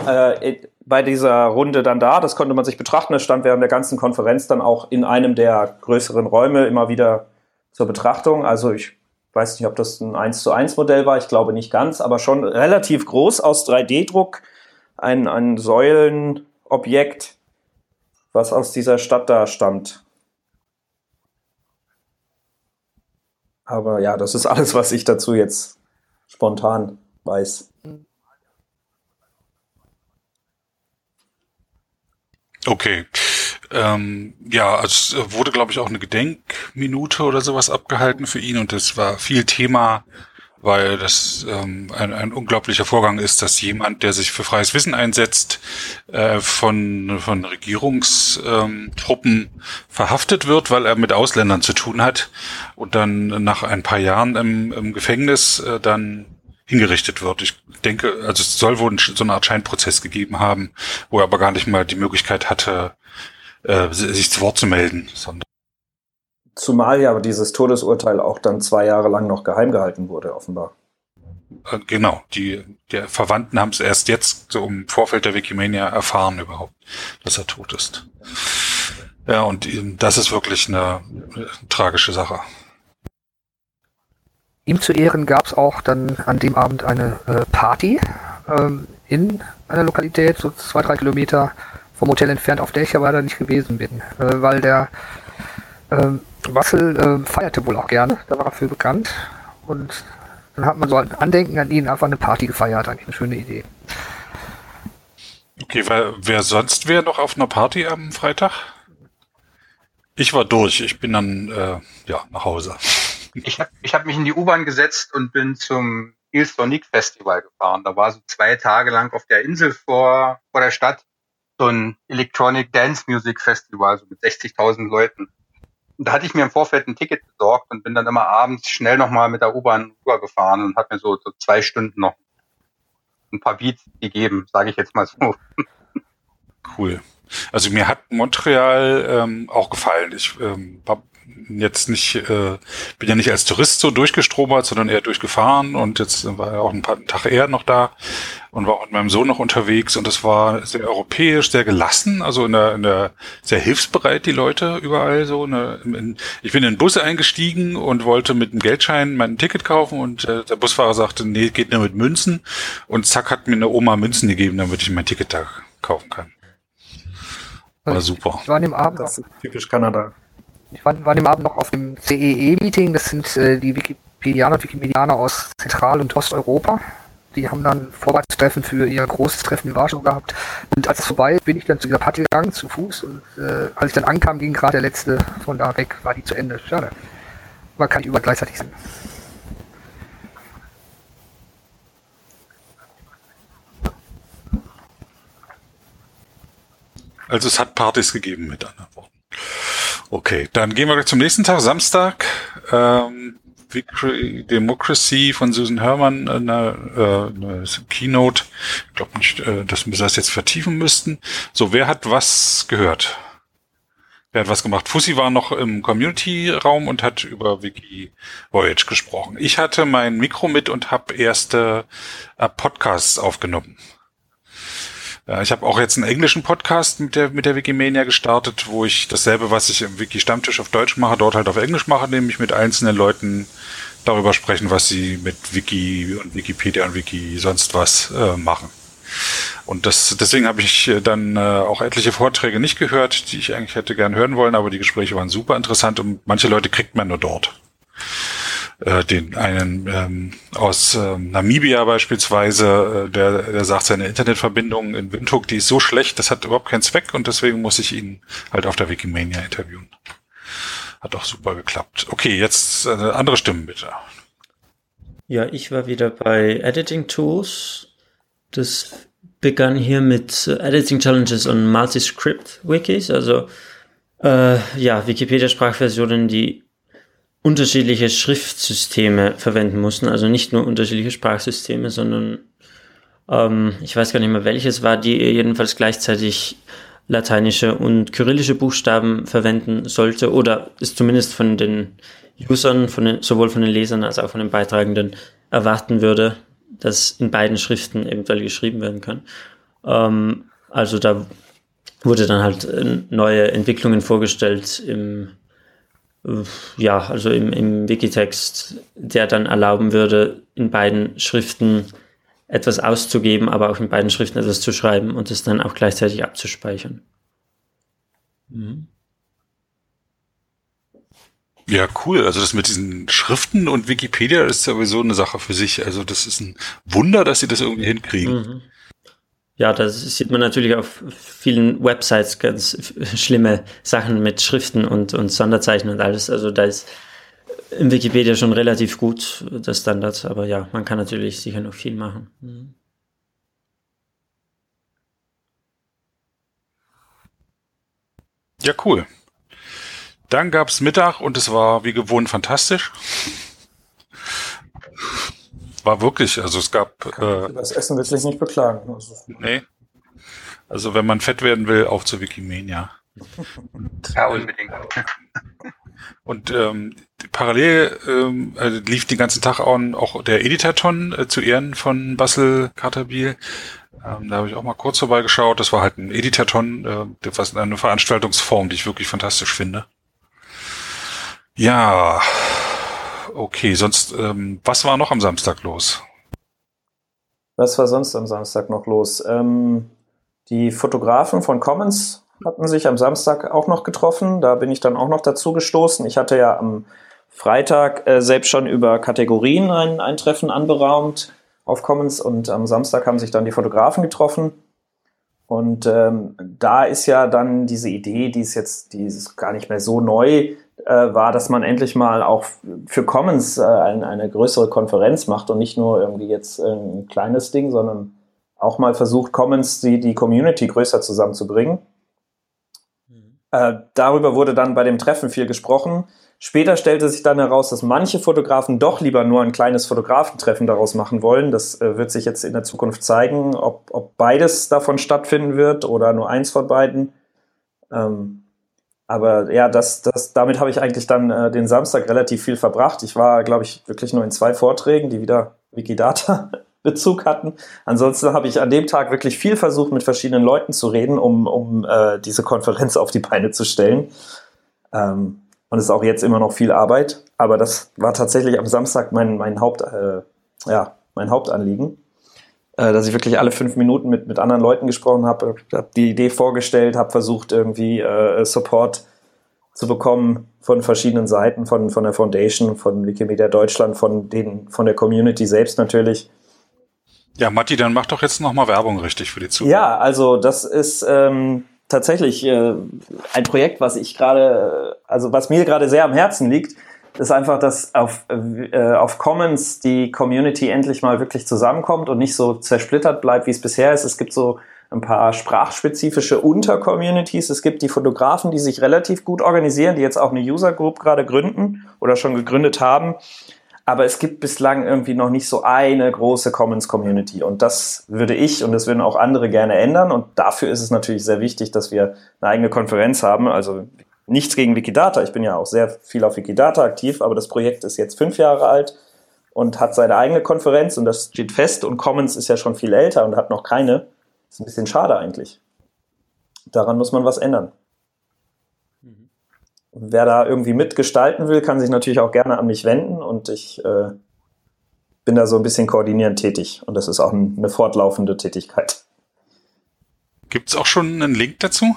äh, bei dieser Runde dann da, das konnte man sich betrachten, das stand während der ganzen Konferenz dann auch in einem der größeren Räume immer wieder zur Betrachtung. Also ich weiß nicht, ob das ein 1 zu 1 Modell war, ich glaube nicht ganz, aber schon relativ groß aus 3D-Druck, ein, ein Säulenobjekt, was aus dieser Stadt da stammt. Aber ja, das ist alles, was ich dazu jetzt spontan weiß. Okay. Ähm, ja, also es wurde, glaube ich, auch eine Gedenkminute oder sowas abgehalten für ihn und das war viel Thema, weil das ähm, ein, ein unglaublicher Vorgang ist, dass jemand, der sich für freies Wissen einsetzt, äh, von, von Regierungstruppen ähm, verhaftet wird, weil er mit Ausländern zu tun hat und dann nach ein paar Jahren im, im Gefängnis äh, dann hingerichtet wird. Ich denke, also es soll wohl so eine Art Scheinprozess gegeben haben, wo er aber gar nicht mal die Möglichkeit hatte, äh, sich zu Wort zu melden. Sondern Zumal ja dieses Todesurteil auch dann zwei Jahre lang noch geheim gehalten wurde, offenbar. Äh, genau, die, die Verwandten haben es erst jetzt so im Vorfeld der Wikimania erfahren überhaupt, dass er tot ist. Ja, und das ist wirklich eine, eine tragische Sache. Ihm zu Ehren gab es auch dann an dem Abend eine äh, Party ähm, in einer Lokalität, so zwei, drei Kilometer vom Hotel entfernt, auf der ich aber da nicht gewesen bin, äh, weil der ähm, Wassel äh, feierte wohl auch gerne, da war er für bekannt und dann hat man so ein Andenken an ihn einfach eine Party gefeiert, eigentlich eine schöne Idee. Okay, weil wer sonst wäre noch auf einer Party am Freitag? Ich war durch, ich bin dann äh, ja nach Hause. Ich habe ich hab mich in die U-Bahn gesetzt und bin zum Il Sonic Festival gefahren. Da war so zwei Tage lang auf der Insel vor, vor der Stadt so ein Electronic Dance Music Festival, so mit 60.000 Leuten. Und da hatte ich mir im Vorfeld ein Ticket besorgt und bin dann immer abends schnell nochmal mit der U-Bahn rübergefahren und habe mir so, so zwei Stunden noch ein paar Beats gegeben, sage ich jetzt mal so. Cool. Also mir hat Montreal ähm, auch gefallen. Ich ähm, jetzt nicht, äh, bin ja nicht als Tourist so durchgestromert, sondern eher durchgefahren und jetzt war ja auch ein paar Tage eher noch da und war auch mit meinem Sohn noch unterwegs und es war sehr europäisch, sehr gelassen, also in der, in der sehr hilfsbereit die Leute überall so. Ne, in, ich bin in den Bus eingestiegen und wollte mit einem Geldschein mein Ticket kaufen und äh, der Busfahrer sagte, nee, geht nur mit Münzen und zack hat mir eine Oma Münzen gegeben, damit ich mein Ticket da kaufen kann. War super. Ich war an dem Abend. Das ist typisch Kanada. Ich war, war dem Abend noch auf dem CEE-Meeting, das sind äh, die Wikipedianer und Wikimedianer aus Zentral- und Osteuropa. Die haben dann Vorbereitungstreffen für ihr großes Treffen in Warschau gehabt. Und als es vorbei ist, bin ich dann zu dieser Party gegangen, zu Fuß. Und äh, als ich dann ankam, ging gerade der letzte von da weg, war die zu Ende. Schade. Man kann nicht überall gleichzeitig sein. Also es hat Partys gegeben, mit anderen Worten. Okay, dann gehen wir gleich zum nächsten Tag, Samstag. Ähm, Democracy von Susan Herman, eine, äh, eine Keynote. Ich glaube nicht, äh, dass wir das jetzt vertiefen müssten. So, wer hat was gehört? Wer hat was gemacht? Fussi war noch im Community-Raum und hat über Wiki Voyage gesprochen. Ich hatte mein Mikro mit und habe erste äh, Podcasts aufgenommen. Ich habe auch jetzt einen englischen Podcast mit der, mit der Wikimania gestartet, wo ich dasselbe, was ich im Wiki-Stammtisch auf Deutsch mache, dort halt auf Englisch mache, nämlich mit einzelnen Leuten darüber sprechen, was sie mit Wiki und Wikipedia und Wiki sonst was äh, machen. Und das, deswegen habe ich dann äh, auch etliche Vorträge nicht gehört, die ich eigentlich hätte gern hören wollen, aber die Gespräche waren super interessant und manche Leute kriegt man nur dort äh, den einen ähm, aus ähm, Namibia beispielsweise, äh, der, der sagt, seine Internetverbindung in Windhoek, die ist so schlecht, das hat überhaupt keinen Zweck und deswegen muss ich ihn halt auf der Wikimania interviewen. Hat auch super geklappt. Okay, jetzt äh, andere Stimmen bitte. Ja, ich war wieder bei Editing Tools. Das begann hier mit Editing Challenges on Multi-Script Wikis, also äh, ja, Wikipedia-Sprachversionen, die unterschiedliche Schriftsysteme verwenden mussten, also nicht nur unterschiedliche Sprachsysteme, sondern ähm, ich weiß gar nicht mehr welches war, die jedenfalls gleichzeitig lateinische und kyrillische Buchstaben verwenden sollte oder es zumindest von den Usern, von den, sowohl von den Lesern als auch von den Beitragenden erwarten würde, dass in beiden Schriften eventuell geschrieben werden kann. Ähm, also da wurde dann halt äh, neue Entwicklungen vorgestellt im ja, also im, im Wikitext, der dann erlauben würde, in beiden Schriften etwas auszugeben, aber auch in beiden Schriften etwas zu schreiben und es dann auch gleichzeitig abzuspeichern. Mhm. Ja, cool. Also das mit diesen Schriften und Wikipedia ist sowieso eine Sache für sich. Also das ist ein Wunder, dass sie das irgendwie hinkriegen. Mhm. Ja, das sieht man natürlich auf vielen Websites ganz schlimme Sachen mit Schriften und, und Sonderzeichen und alles. Also da ist in Wikipedia schon relativ gut der Standard, aber ja, man kann natürlich sicher noch viel machen. Mhm. Ja, cool. Dann gab's Mittag und es war wie gewohnt fantastisch war wirklich, also es gab. Äh, das Essen wirklich nicht beklagen. Also. Nee. Also wenn man fett werden will, auf zu Wikimania. ja, unbedingt. Und ähm, parallel ähm, also lief den ganzen Tag auch, auch der Editaton äh, zu Ehren von Bassel Carterbiel. Ähm, da habe ich auch mal kurz vorbeigeschaut. Das war halt ein Editaton, äh, was eine Veranstaltungsform, die ich wirklich fantastisch finde. Ja, okay, sonst, ähm, was war noch am Samstag los? Was war sonst am Samstag noch los? Ähm, die Fotografen von Commons hatten sich am Samstag auch noch getroffen. Da bin ich dann auch noch dazu gestoßen. Ich hatte ja am Freitag äh, selbst schon über Kategorien ein, ein Treffen anberaumt auf Commons und am Samstag haben sich dann die Fotografen getroffen. Und ähm, da ist ja dann diese Idee, die ist jetzt, die ist gar nicht mehr so neu, war, dass man endlich mal auch für Commons äh, ein, eine größere Konferenz macht und nicht nur irgendwie jetzt äh, ein kleines Ding, sondern auch mal versucht, Commons die, die Community größer zusammenzubringen. Mhm. Äh, darüber wurde dann bei dem Treffen viel gesprochen. Später stellte sich dann heraus, dass manche Fotografen doch lieber nur ein kleines Fotografentreffen daraus machen wollen. Das äh, wird sich jetzt in der Zukunft zeigen, ob, ob beides davon stattfinden wird oder nur eins von beiden. Ähm, aber ja, das, das, damit habe ich eigentlich dann äh, den Samstag relativ viel verbracht. Ich war, glaube ich, wirklich nur in zwei Vorträgen, die wieder Wikidata Bezug hatten. Ansonsten habe ich an dem Tag wirklich viel versucht, mit verschiedenen Leuten zu reden, um, um äh, diese Konferenz auf die Beine zu stellen. Ähm, und es ist auch jetzt immer noch viel Arbeit. Aber das war tatsächlich am Samstag mein, mein, Haupt, äh, ja, mein Hauptanliegen dass ich wirklich alle fünf Minuten mit, mit anderen Leuten gesprochen habe, habe die Idee vorgestellt, habe versucht irgendwie äh, Support zu bekommen von verschiedenen Seiten, von, von der Foundation, von Wikimedia Deutschland, von den, von der Community selbst natürlich. Ja, Matti, dann mach doch jetzt nochmal Werbung richtig für die Zukunft. Ja, also das ist ähm, tatsächlich äh, ein Projekt, was ich gerade, also was mir gerade sehr am Herzen liegt, ist einfach, dass auf, äh, auf Commons die Community endlich mal wirklich zusammenkommt und nicht so zersplittert bleibt, wie es bisher ist. Es gibt so ein paar sprachspezifische Untercommunities. Es gibt die Fotografen, die sich relativ gut organisieren, die jetzt auch eine User Group gerade gründen oder schon gegründet haben. Aber es gibt bislang irgendwie noch nicht so eine große Commons Community. Und das würde ich und das würden auch andere gerne ändern. Und dafür ist es natürlich sehr wichtig, dass wir eine eigene Konferenz haben. Also nichts gegen Wikidata. Ich bin ja auch sehr viel auf Wikidata aktiv, aber das Projekt ist jetzt fünf Jahre alt und hat seine eigene Konferenz und das steht fest und Commons ist ja schon viel älter und hat noch keine. ist ein bisschen schade eigentlich. Daran muss man was ändern. Wer da irgendwie mitgestalten will, kann sich natürlich auch gerne an mich wenden und ich äh, bin da so ein bisschen koordinierend tätig und das ist auch ein, eine fortlaufende Tätigkeit. Gibt es auch schon einen Link dazu?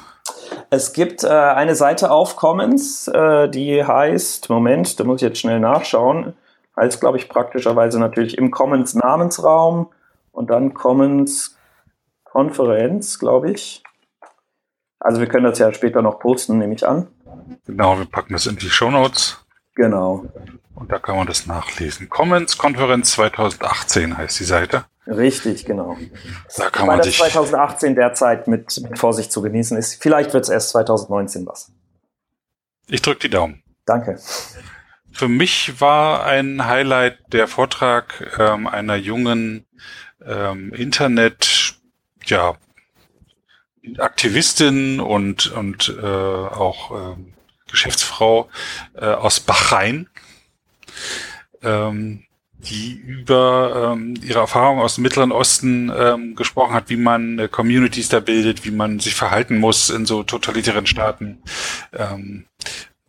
Es gibt äh, eine Seite auf Commons, äh, die heißt, Moment, da muss ich jetzt schnell nachschauen, heißt, glaube ich, praktischerweise natürlich im Commons Namensraum und dann Commons Konferenz, glaube ich. Also wir können das ja später noch posten, nehme ich an. Genau, wir packen das in die Show Notes. Genau. Und da kann man das nachlesen. Commons Konferenz 2018 heißt die Seite. Richtig, genau. Da kann Weil man das sich. 2018 derzeit mit, mit Vorsicht zu genießen ist. Vielleicht wird es erst 2019 was. Ich drücke die Daumen. Danke. Für mich war ein Highlight der Vortrag ähm, einer jungen ähm, Internet, ja, Aktivistin und und äh, auch ähm, Geschäftsfrau äh, aus Bahrain, ähm, die über ähm, ihre Erfahrungen aus dem Mittleren Osten ähm, gesprochen hat, wie man äh, Communities da bildet, wie man sich verhalten muss in so totalitären Staaten. Ähm,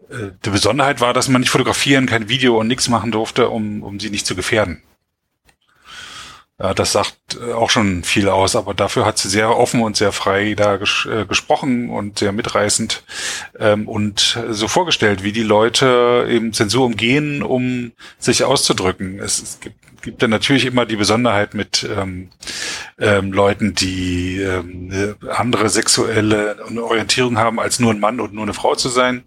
äh, die Besonderheit war, dass man nicht fotografieren, kein Video und nichts machen durfte, um, um sie nicht zu gefährden. Ja, das sagt äh, auch schon viel aus, aber dafür hat sie sehr offen und sehr frei da ges äh, gesprochen und sehr mitreißend ähm, und so vorgestellt, wie die Leute eben Zensur umgehen, um sich auszudrücken. Es, es gibt, gibt dann natürlich immer die Besonderheit mit ähm, ähm, Leuten, die ähm, eine andere sexuelle Orientierung haben, als nur ein Mann und nur eine Frau zu sein,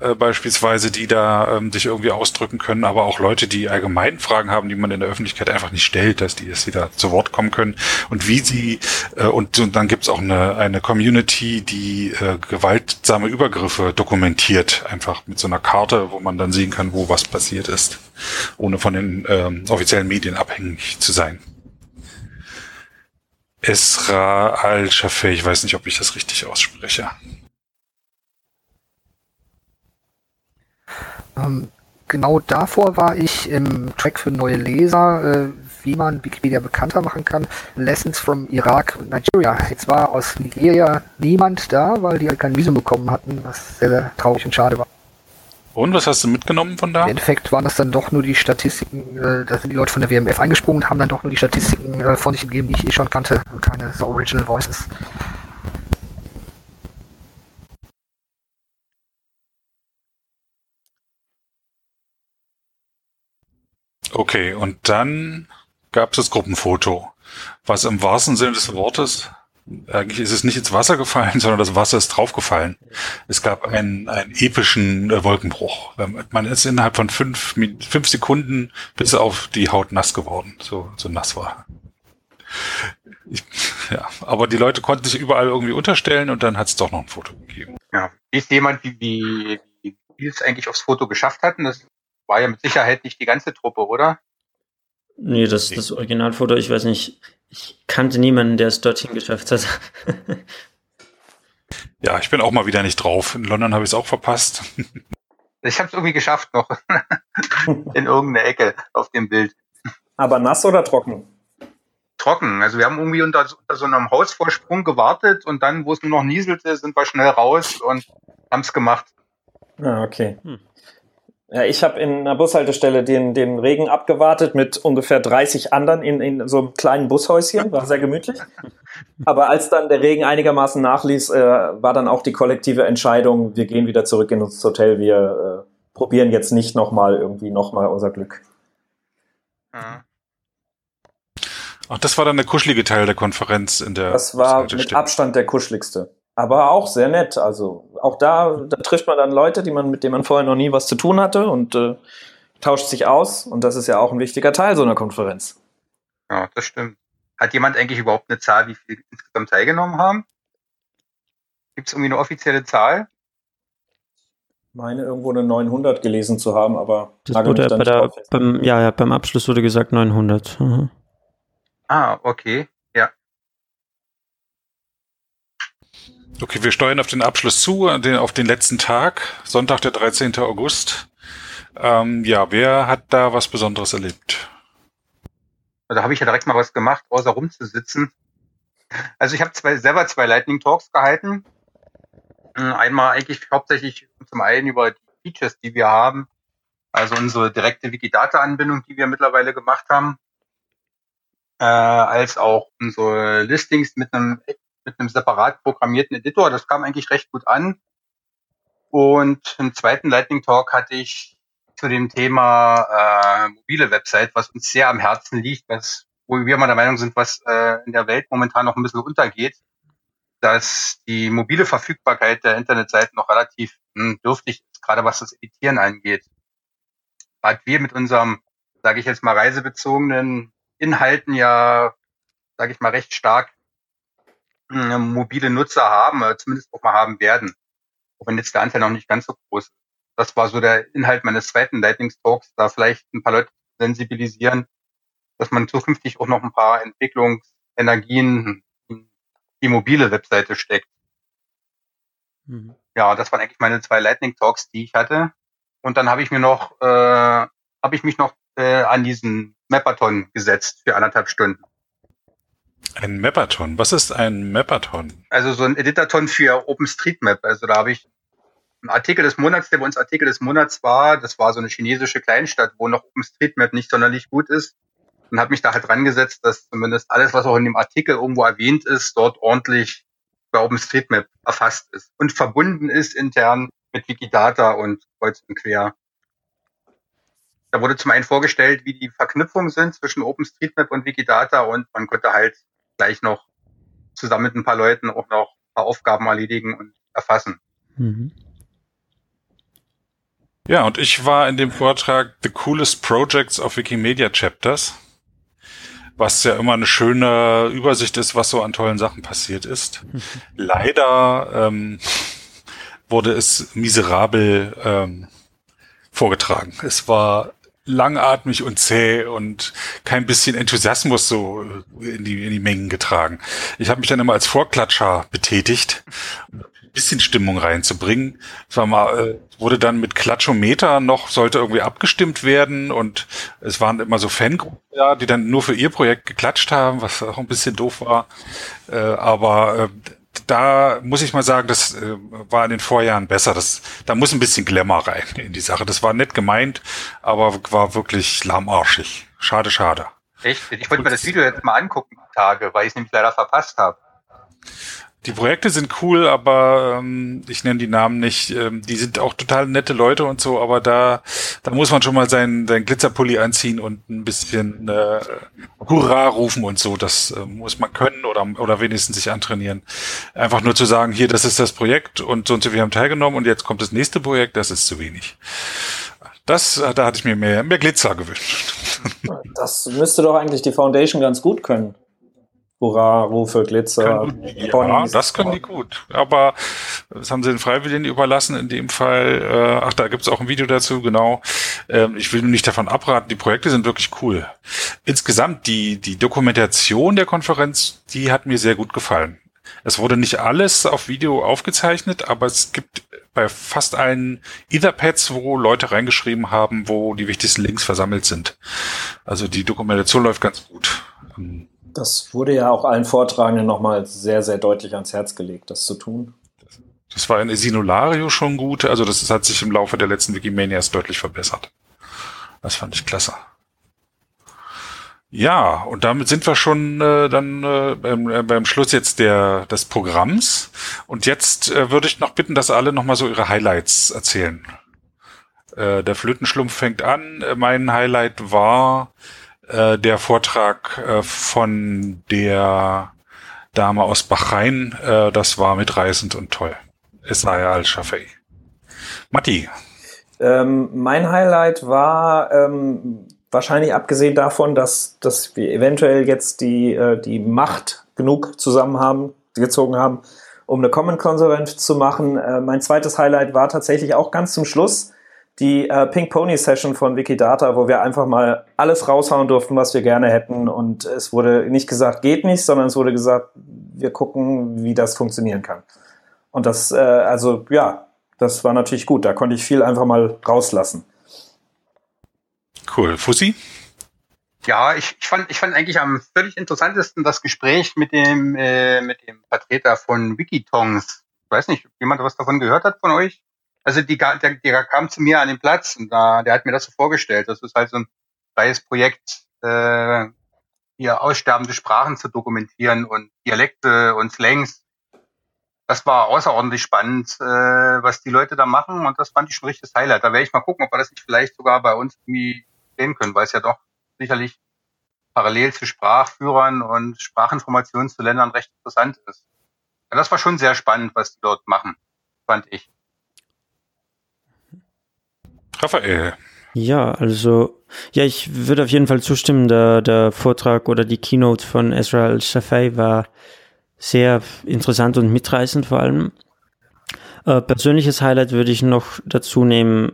äh, beispielsweise, die da ähm, sich irgendwie ausdrücken können, aber auch Leute, die allgemein Fragen haben, die man in der Öffentlichkeit einfach nicht stellt, dass die, dass die da zu Wort kommen können. Und wie sie äh, und, und dann gibt's auch eine, eine Community, die äh, gewaltsame Übergriffe dokumentiert, einfach mit so einer Karte, wo man dann sehen kann, wo was passiert ist, ohne von den ähm, offiziellen Medien abhängig zu sein. Esra Al-Shafei, ich weiß nicht, ob ich das richtig ausspreche. Ähm, genau davor war ich im Track für neue Leser, äh, wie man Wikipedia bekannter machen kann. Lessons from Iraq und Nigeria. Jetzt war aus Nigeria niemand da, weil die halt kein Visum bekommen hatten, was sehr, sehr traurig und schade war. Und was hast du mitgenommen von da? Im Endeffekt waren das dann doch nur die Statistiken, äh, da sind die Leute von der WMF eingesprungen und haben dann doch nur die Statistiken äh, von sich gegeben, die ich eh schon kannte und keine so Original Voices. Okay, und dann gab es das Gruppenfoto, was im wahrsten Sinne des Wortes, eigentlich ist es nicht ins Wasser gefallen, sondern das Wasser ist draufgefallen. Es gab einen, einen epischen äh, Wolkenbruch. Man ist innerhalb von fünf, fünf Sekunden bis auf die Haut nass geworden, so, so nass war. Ich, ja, aber die Leute konnten sich überall irgendwie unterstellen und dann hat es doch noch ein Foto gegeben. Ja. Ist jemand, wie, wie, wie die es eigentlich aufs Foto geschafft hatten? Das war ja mit Sicherheit nicht die ganze Truppe, oder? Nee, das, das Originalfoto, ich weiß nicht, ich kannte niemanden, der es dorthin geschafft hat. Ja, ich bin auch mal wieder nicht drauf. In London habe ich es auch verpasst. Ich habe es irgendwie geschafft noch in irgendeiner Ecke auf dem Bild. Aber nass oder trocken? Trocken. Also wir haben irgendwie unter, unter so einem Hausvorsprung gewartet und dann, wo es nur noch nieselte, sind wir schnell raus und haben es gemacht. Ja, okay. Hm. Ja, ich habe in einer Bushaltestelle den, den Regen abgewartet mit ungefähr 30 anderen in, in so einem kleinen Bushäuschen, war sehr gemütlich. Aber als dann der Regen einigermaßen nachließ, äh, war dann auch die kollektive Entscheidung, wir gehen wieder zurück in das Hotel, wir äh, probieren jetzt nicht nochmal irgendwie nochmal unser Glück. Ja. Ach, das war dann der kuschelige Teil der Konferenz in der Das war mit. Abstand der kuscheligste. Aber auch sehr nett. Also auch da, da trifft man dann Leute, die man, mit denen man vorher noch nie was zu tun hatte und äh, tauscht sich aus. Und das ist ja auch ein wichtiger Teil so einer Konferenz. ja, das stimmt. Hat jemand eigentlich überhaupt eine Zahl, wie viele insgesamt teilgenommen haben? Gibt es irgendwie eine offizielle Zahl? meine irgendwo eine 900 gelesen zu haben, aber Das wurde bei der, beim, ja, ja, beim Abschluss wurde gesagt 900. Mhm. Ah, okay. Ja. Okay, wir steuern auf den Abschluss zu, auf den letzten Tag, Sonntag, der 13. August. Ähm, ja, wer hat da was Besonderes erlebt? Da habe ich ja direkt mal was gemacht, außer rumzusitzen. Also ich habe zwei, selber zwei Lightning Talks gehalten. Hm, einmal eigentlich hauptsächlich zum einen über die Features, die wir haben, also unsere direkte Wikidata-Anbindung, die wir mittlerweile gemacht haben, äh, als auch unsere Listings mit einem mit einem separat programmierten Editor. Das kam eigentlich recht gut an. Und im zweiten Lightning Talk hatte ich zu dem Thema äh, mobile Website, was uns sehr am Herzen liegt, was wo wir mal der Meinung sind, was äh, in der Welt momentan noch ein bisschen untergeht, dass die mobile Verfügbarkeit der Internetseiten noch relativ hm, dürftig ist, gerade was das Editieren angeht. Weil wir mit unserem, sage ich jetzt mal, reisebezogenen Inhalten ja, sage ich mal, recht stark hm, mobile Nutzer haben, äh, zumindest auch mal haben werden. Auch wenn jetzt der Anteil noch nicht ganz so groß ist. Das war so der Inhalt meines zweiten Lightning Talks, da vielleicht ein paar Leute sensibilisieren, dass man zukünftig auch noch ein paar Entwicklungsenergien in die mobile Webseite steckt. Mhm. Ja, das waren eigentlich meine zwei Lightning Talks, die ich hatte. Und dann habe ich mir noch, äh, habe ich mich noch äh, an diesen Mappathon gesetzt für anderthalb Stunden. Ein Mappathon? Was ist ein Mappathon? Also so ein Editathon für OpenStreetMap. Also da habe ich einen Artikel des Monats, der bei uns Artikel des Monats war. Das war so eine chinesische Kleinstadt, wo noch OpenStreetMap nicht sonderlich gut ist und habe mich da halt dran gesetzt, dass zumindest alles, was auch in dem Artikel irgendwo erwähnt ist, dort ordentlich bei OpenStreetMap erfasst ist und verbunden ist intern mit Wikidata und kreuz und quer. Da wurde zum einen vorgestellt, wie die Verknüpfungen sind zwischen OpenStreetMap und Wikidata und man konnte halt gleich noch zusammen mit ein paar Leuten auch noch ein paar Aufgaben erledigen und erfassen. Mhm. Ja, und ich war in dem Vortrag The Coolest Projects of Wikimedia Chapters was ja immer eine schöne Übersicht ist, was so an tollen Sachen passiert ist. Leider ähm, wurde es miserabel ähm, vorgetragen. Es war langatmig und zäh und kein bisschen Enthusiasmus so in die, in die Mengen getragen. Ich habe mich dann immer als Vorklatscher betätigt bisschen Stimmung reinzubringen. Es war mal, äh, wurde dann mit Klatschometer noch, sollte irgendwie abgestimmt werden und es waren immer so Fangruppen, ja, die dann nur für ihr Projekt geklatscht haben, was auch ein bisschen doof war. Äh, aber äh, da muss ich mal sagen, das äh, war in den Vorjahren besser. Das, da muss ein bisschen Glamour rein in die Sache. Das war nett gemeint, aber war wirklich lahmarschig. Schade, schade. Echt? Ich wollte mir das Video jetzt mal angucken, Tage, weil ich es nämlich leider verpasst habe. Die Projekte sind cool, aber ähm, ich nenne die Namen nicht. Ähm, die sind auch total nette Leute und so, aber da, da muss man schon mal seinen, seinen Glitzerpulli anziehen und ein bisschen äh, Hurra rufen und so. Das äh, muss man können oder, oder wenigstens sich antrainieren. Einfach nur zu sagen, hier, das ist das Projekt und so und so, wir haben teilgenommen und jetzt kommt das nächste Projekt, das ist zu wenig. Das, äh, da hatte ich mir mehr, mehr Glitzer gewünscht. Das müsste doch eigentlich die Foundation ganz gut können. Hurra-Rufe, Glitzer. ja, das können die gut. Aber das haben sie den Freiwilligen überlassen in dem Fall. Äh, ach, da gibt's auch ein Video dazu, genau. Ähm, ich will nicht davon abraten, die Projekte sind wirklich cool. Insgesamt, die, die Dokumentation der Konferenz, die hat mir sehr gut gefallen. Es wurde nicht alles auf Video aufgezeichnet, aber es gibt bei fast allen Etherpads, wo Leute reingeschrieben haben, wo die wichtigsten Links versammelt sind. Also die Dokumentation läuft ganz gut. Ähm, das wurde ja auch allen Vortragenden nochmal sehr, sehr deutlich ans Herz gelegt, das zu tun. Das war in Sinulario schon gut, also das hat sich im Laufe der letzten Wikimanias deutlich verbessert. Das fand ich klasse. Ja, und damit sind wir schon äh, dann äh, beim, äh, beim Schluss jetzt der des Programms. Und jetzt äh, würde ich noch bitten, dass alle nochmal so ihre Highlights erzählen. Äh, der Flötenschlumpf fängt an. Äh, mein Highlight war äh, der Vortrag äh, von der Dame aus Bahrain. Äh, das war mitreißend und toll. Esaya al-Shafei. Matti. Ähm, mein Highlight war ähm, wahrscheinlich abgesehen davon, dass, dass wir eventuell jetzt die, äh, die Macht genug zusammen haben, gezogen haben, um eine Common-Konferenz zu machen. Äh, mein zweites Highlight war tatsächlich auch ganz zum Schluss die äh, Pink Pony Session von Wikidata, wo wir einfach mal alles raushauen durften, was wir gerne hätten. Und es wurde nicht gesagt, geht nicht, sondern es wurde gesagt, wir gucken, wie das funktionieren kann. Und das, äh, also ja, das war natürlich gut. Da konnte ich viel einfach mal rauslassen. Cool. Fussi? Ja, ich, ich, fand, ich fand eigentlich am völlig interessantesten das Gespräch mit dem, äh, mit dem Vertreter von Wikitongs. Ich weiß nicht, ob jemand was davon gehört hat von euch? Also die, der, der kam zu mir an den Platz und da, der hat mir das so vorgestellt. Das ist halt so ein freies Projekt, äh, hier aussterbende Sprachen zu dokumentieren und Dialekte und Slangs. Das war außerordentlich spannend, äh, was die Leute da machen und das fand ich schon richtiges Highlight. Da werde ich mal gucken, ob wir das nicht vielleicht sogar bei uns irgendwie sehen können, weil es ja doch sicherlich parallel zu Sprachführern und Sprachinformationen zu Ländern recht interessant ist. Ja, das war schon sehr spannend, was die dort machen, fand ich. Raphael. Ja, also, ja, ich würde auf jeden Fall zustimmen. Der, der Vortrag oder die Keynote von Ezra al-Shafei war sehr interessant und mitreißend vor allem. Äh, persönliches Highlight würde ich noch dazu nehmen,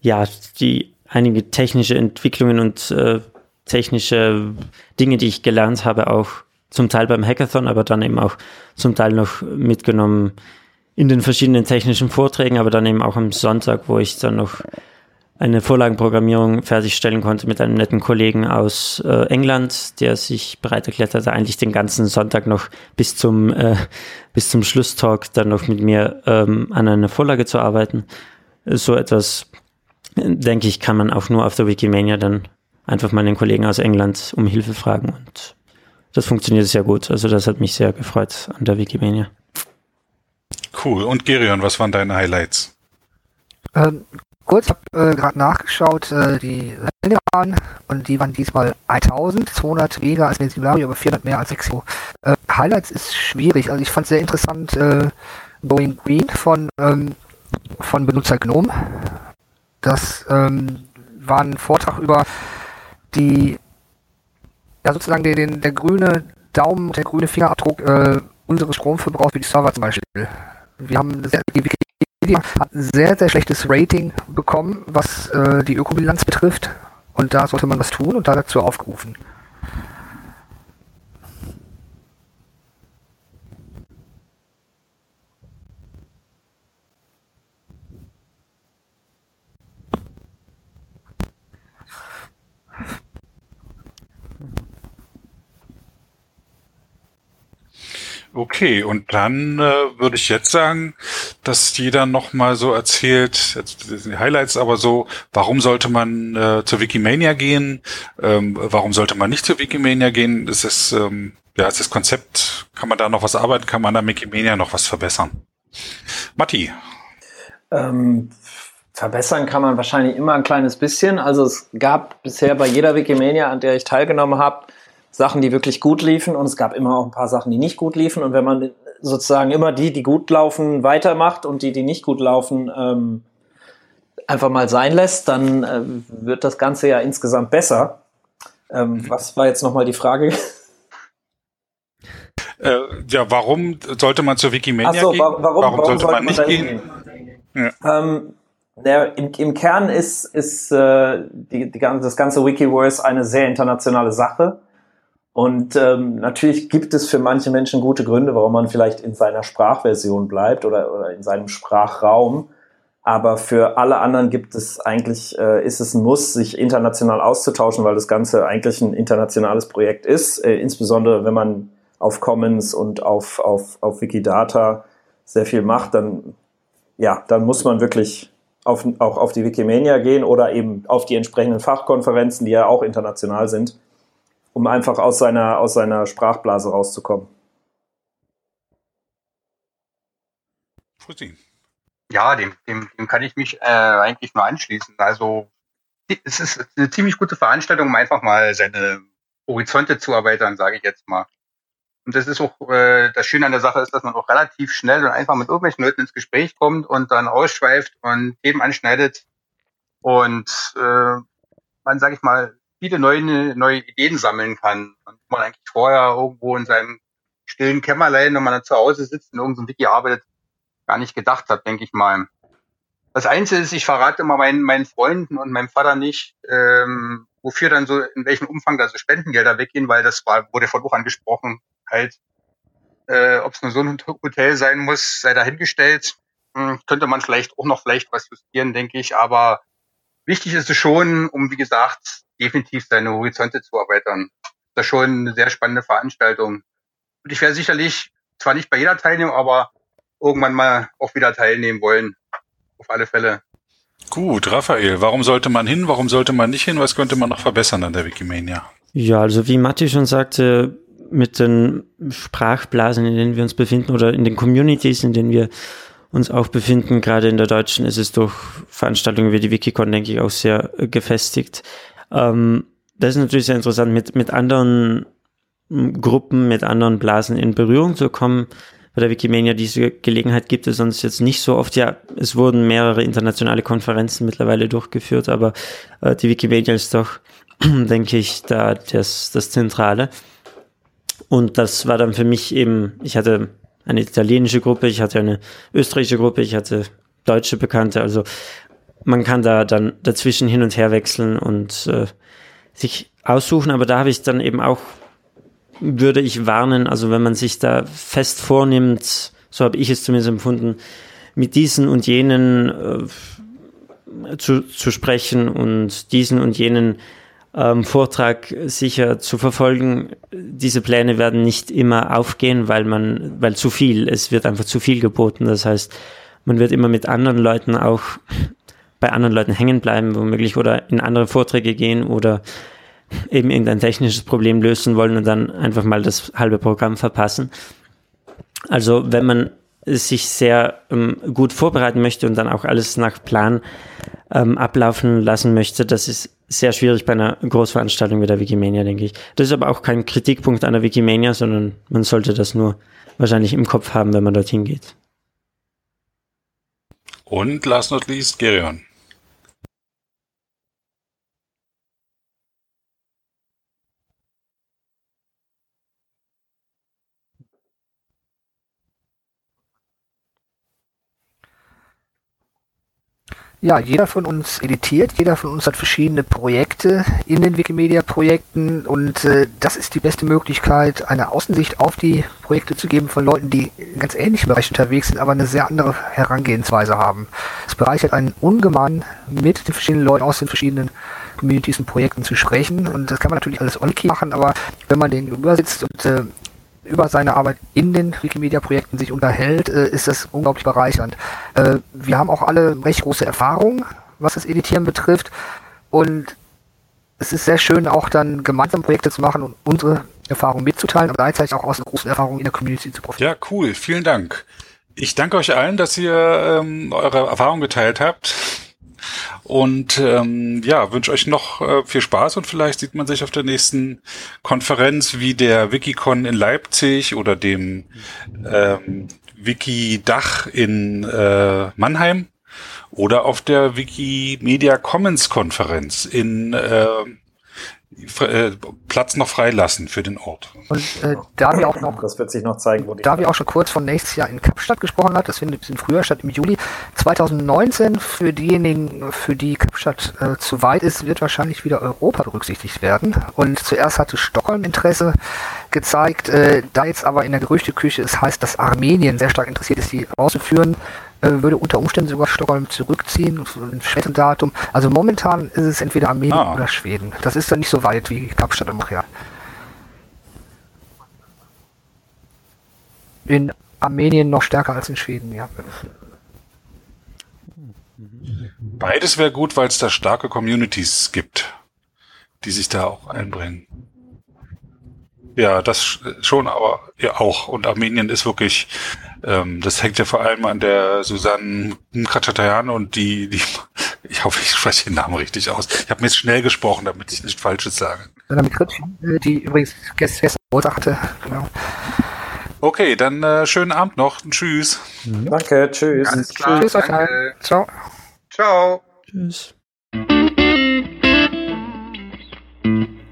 ja, die einige technische Entwicklungen und äh, technische Dinge, die ich gelernt habe, auch zum Teil beim Hackathon, aber dann eben auch zum Teil noch mitgenommen in den verschiedenen technischen Vorträgen, aber dann eben auch am Sonntag, wo ich dann noch eine Vorlagenprogrammierung fertigstellen konnte mit einem netten Kollegen aus äh, England, der sich bereit erklärt hatte, eigentlich den ganzen Sonntag noch bis zum, äh, bis zum Schlusstalk dann noch mit mir ähm, an einer Vorlage zu arbeiten. So etwas, denke ich, kann man auch nur auf der Wikimania dann einfach mal den Kollegen aus England um Hilfe fragen und das funktioniert sehr gut. Also das hat mich sehr gefreut an der Wikimania. Cool. Und Gerion, was waren deine Highlights? Ähm, kurz, ich habe äh, gerade nachgeschaut, äh, die waren und die waren diesmal 1200 weniger als Szenario, aber 400 mehr als Exio. Äh, Highlights ist schwierig, also ich fand sehr interessant äh, Going Green von, ähm, von Benutzer Gnome. Das ähm, war ein Vortrag über die, ja sozusagen den, den, der grüne Daumen, der grüne Fingerabdruck äh, unseres Stromverbrauchs für die Server zum Beispiel. Wir haben sehr, die Wikipedia hat ein sehr, sehr schlechtes Rating bekommen, was äh, die Ökobilanz betrifft. Und da sollte man was tun und da dazu aufgerufen. Okay, und dann äh, würde ich jetzt sagen, dass jeder nochmal so erzählt, jetzt die Highlights aber so, warum sollte man äh, zur Wikimania gehen, ähm, warum sollte man nicht zur Wikimania gehen, ist es, ähm, ja, ist das Konzept, kann man da noch was arbeiten, kann man an der Wikimania noch was verbessern? Matti. Ähm, verbessern kann man wahrscheinlich immer ein kleines bisschen. Also es gab bisher bei jeder Wikimania, an der ich teilgenommen habe, Sachen, die wirklich gut liefen und es gab immer auch ein paar Sachen, die nicht gut liefen. Und wenn man sozusagen immer die, die gut laufen, weitermacht und die, die nicht gut laufen, ähm, einfach mal sein lässt, dann äh, wird das Ganze ja insgesamt besser. Ähm, was war jetzt nochmal die Frage? Äh, ja, warum sollte man zur Wikimania so, gehen? Warum, warum, warum sollte, sollte man nicht gehen? gehen? Ja. Ähm, der, im, Im Kern ist, ist äh, die, die, das ganze Wikiverse eine sehr internationale Sache. Und ähm, natürlich gibt es für manche Menschen gute Gründe, warum man vielleicht in seiner Sprachversion bleibt oder, oder in seinem Sprachraum. Aber für alle anderen gibt es eigentlich, äh, ist es ein Muss, sich international auszutauschen, weil das Ganze eigentlich ein internationales Projekt ist. Äh, insbesondere wenn man auf Commons und auf, auf, auf Wikidata sehr viel macht, dann, ja, dann muss man wirklich auf, auch auf die Wikimania gehen oder eben auf die entsprechenden Fachkonferenzen, die ja auch international sind um einfach aus seiner, aus seiner Sprachblase rauszukommen. Ja, dem, dem, dem kann ich mich äh, eigentlich nur anschließen. Also es ist eine ziemlich gute Veranstaltung, um einfach mal seine Horizonte zu erweitern, sage ich jetzt mal. Und das ist auch äh, das Schöne an der Sache ist, dass man auch relativ schnell und einfach mit irgendwelchen Leuten ins Gespräch kommt und dann ausschweift und Themen anschneidet und äh, man, sage ich mal, viele neue, neue Ideen sammeln kann. Und man eigentlich vorher irgendwo in seinem stillen Kämmerlein, wenn man dann zu Hause sitzt und irgendein Wiki arbeitet, gar nicht gedacht hat, denke ich mal. Das Einzige ist, ich verrate immer meinen, meinen Freunden und meinem Vater nicht, ähm, wofür dann so, in welchem Umfang da so Spendengelder weggehen, weil das war, wurde von auch angesprochen, halt, äh, ob es nur so ein Hotel sein muss, sei dahingestellt. Hm, könnte man vielleicht auch noch vielleicht was justieren, denke ich, aber wichtig ist es schon, um, wie gesagt, definitiv seine Horizonte zu erweitern. Das ist schon eine sehr spannende Veranstaltung. Und ich werde sicherlich zwar nicht bei jeder teilnehmen, aber irgendwann mal auch wieder teilnehmen wollen. Auf alle Fälle. Gut, Raphael, warum sollte man hin, warum sollte man nicht hin, was könnte man noch verbessern an der Wikimania? Ja, also wie Matti schon sagte, mit den Sprachblasen, in denen wir uns befinden oder in den Communities, in denen wir uns auch befinden, gerade in der deutschen, ist es durch Veranstaltungen wie die Wikicon, denke ich, auch sehr gefestigt. Ähm, das ist natürlich sehr interessant, mit, mit anderen Gruppen, mit anderen Blasen in Berührung zu kommen. Bei der Wikimania diese Gelegenheit gibt es sonst jetzt nicht so oft. Ja, es wurden mehrere internationale Konferenzen mittlerweile durchgeführt, aber äh, die Wikimania ist doch, denke ich, da das, das Zentrale. Und das war dann für mich eben, ich hatte eine italienische Gruppe, ich hatte eine österreichische Gruppe, ich hatte deutsche Bekannte. Also man kann da dann dazwischen hin und her wechseln und äh, sich aussuchen. Aber da habe ich dann eben auch, würde ich warnen, also wenn man sich da fest vornimmt, so habe ich es zumindest empfunden, mit diesen und jenen äh, zu, zu sprechen und diesen und jenen ähm, Vortrag sicher zu verfolgen. Diese Pläne werden nicht immer aufgehen, weil man, weil zu viel, es wird einfach zu viel geboten. Das heißt, man wird immer mit anderen Leuten auch bei anderen Leuten hängen bleiben, womöglich oder in andere Vorträge gehen oder eben irgendein technisches Problem lösen wollen und dann einfach mal das halbe Programm verpassen. Also wenn man sich sehr ähm, gut vorbereiten möchte und dann auch alles nach Plan ähm, ablaufen lassen möchte, das ist sehr schwierig bei einer Großveranstaltung wie der Wikimania, denke ich. Das ist aber auch kein Kritikpunkt einer Wikimania, sondern man sollte das nur wahrscheinlich im Kopf haben, wenn man dorthin geht. Und last not least, Gerion. Ja, jeder von uns editiert, jeder von uns hat verschiedene Projekte in den Wikimedia-Projekten und äh, das ist die beste Möglichkeit, eine Außensicht auf die Projekte zu geben von Leuten, die in ganz ähnlichen Bereichen unterwegs sind, aber eine sehr andere Herangehensweise haben. Es bereichert einen ungemein, mit den verschiedenen Leuten aus den verschiedenen Communities und Projekten zu sprechen und das kann man natürlich alles on machen, aber wenn man den übersitzt und äh, über seine Arbeit in den Wikimedia-Projekten sich unterhält, äh, ist das unglaublich bereichernd. Äh, wir haben auch alle recht große Erfahrung, was das Editieren betrifft. Und es ist sehr schön, auch dann gemeinsam Projekte zu machen und unsere Erfahrungen mitzuteilen, aber gleichzeitig auch aus einer großen Erfahrung in der Community zu profitieren. Ja, cool. Vielen Dank. Ich danke euch allen, dass ihr ähm, eure Erfahrungen geteilt habt. Und ähm, ja, wünsche euch noch äh, viel Spaß und vielleicht sieht man sich auf der nächsten Konferenz wie der Wikicon in Leipzig oder dem ähm, Wikidach in äh, Mannheim oder auf der Wikimedia Commons Konferenz in äh, äh, Platz noch freilassen für den Ort. Und äh, da wir auch noch, das wird sich noch zeigen, wo die da wir auch schon kurz von nächstes Jahr in Kapstadt gesprochen hat, das findet ein bisschen früher statt im Juli 2019. Für diejenigen, für die Kapstadt äh, zu weit ist, wird wahrscheinlich wieder Europa berücksichtigt werden. Und zuerst hatte Stockholm Interesse gezeigt, äh, da jetzt aber in der Gerüchteküche es heißt, dass Armenien sehr stark interessiert ist, die auszuführen, würde unter Umständen sogar Stockholm zurückziehen, ein spätes Datum. Also momentan ist es entweder Armenien ah. oder Schweden. Das ist dann nicht so weit wie Kapstadt und Montreal. In Armenien noch stärker als in Schweden, ja. Beides wäre gut, weil es da starke Communities gibt, die sich da auch einbringen. Ja, das schon, aber ja auch. Und Armenien ist wirklich, ähm, das hängt ja vor allem an der Susanne Mkratatayan und die, die, ich hoffe, ich spreche den Namen richtig aus. Ich habe mir jetzt schnell gesprochen, damit ich nicht Falsches sage. Äh, die übrigens gestern Geburtstag hatte, genau. Okay, dann äh, schönen Abend noch. Tschüss. Danke, tschüss. Alles klar, tschüss, danke. Ciao. Ciao. Tschüss.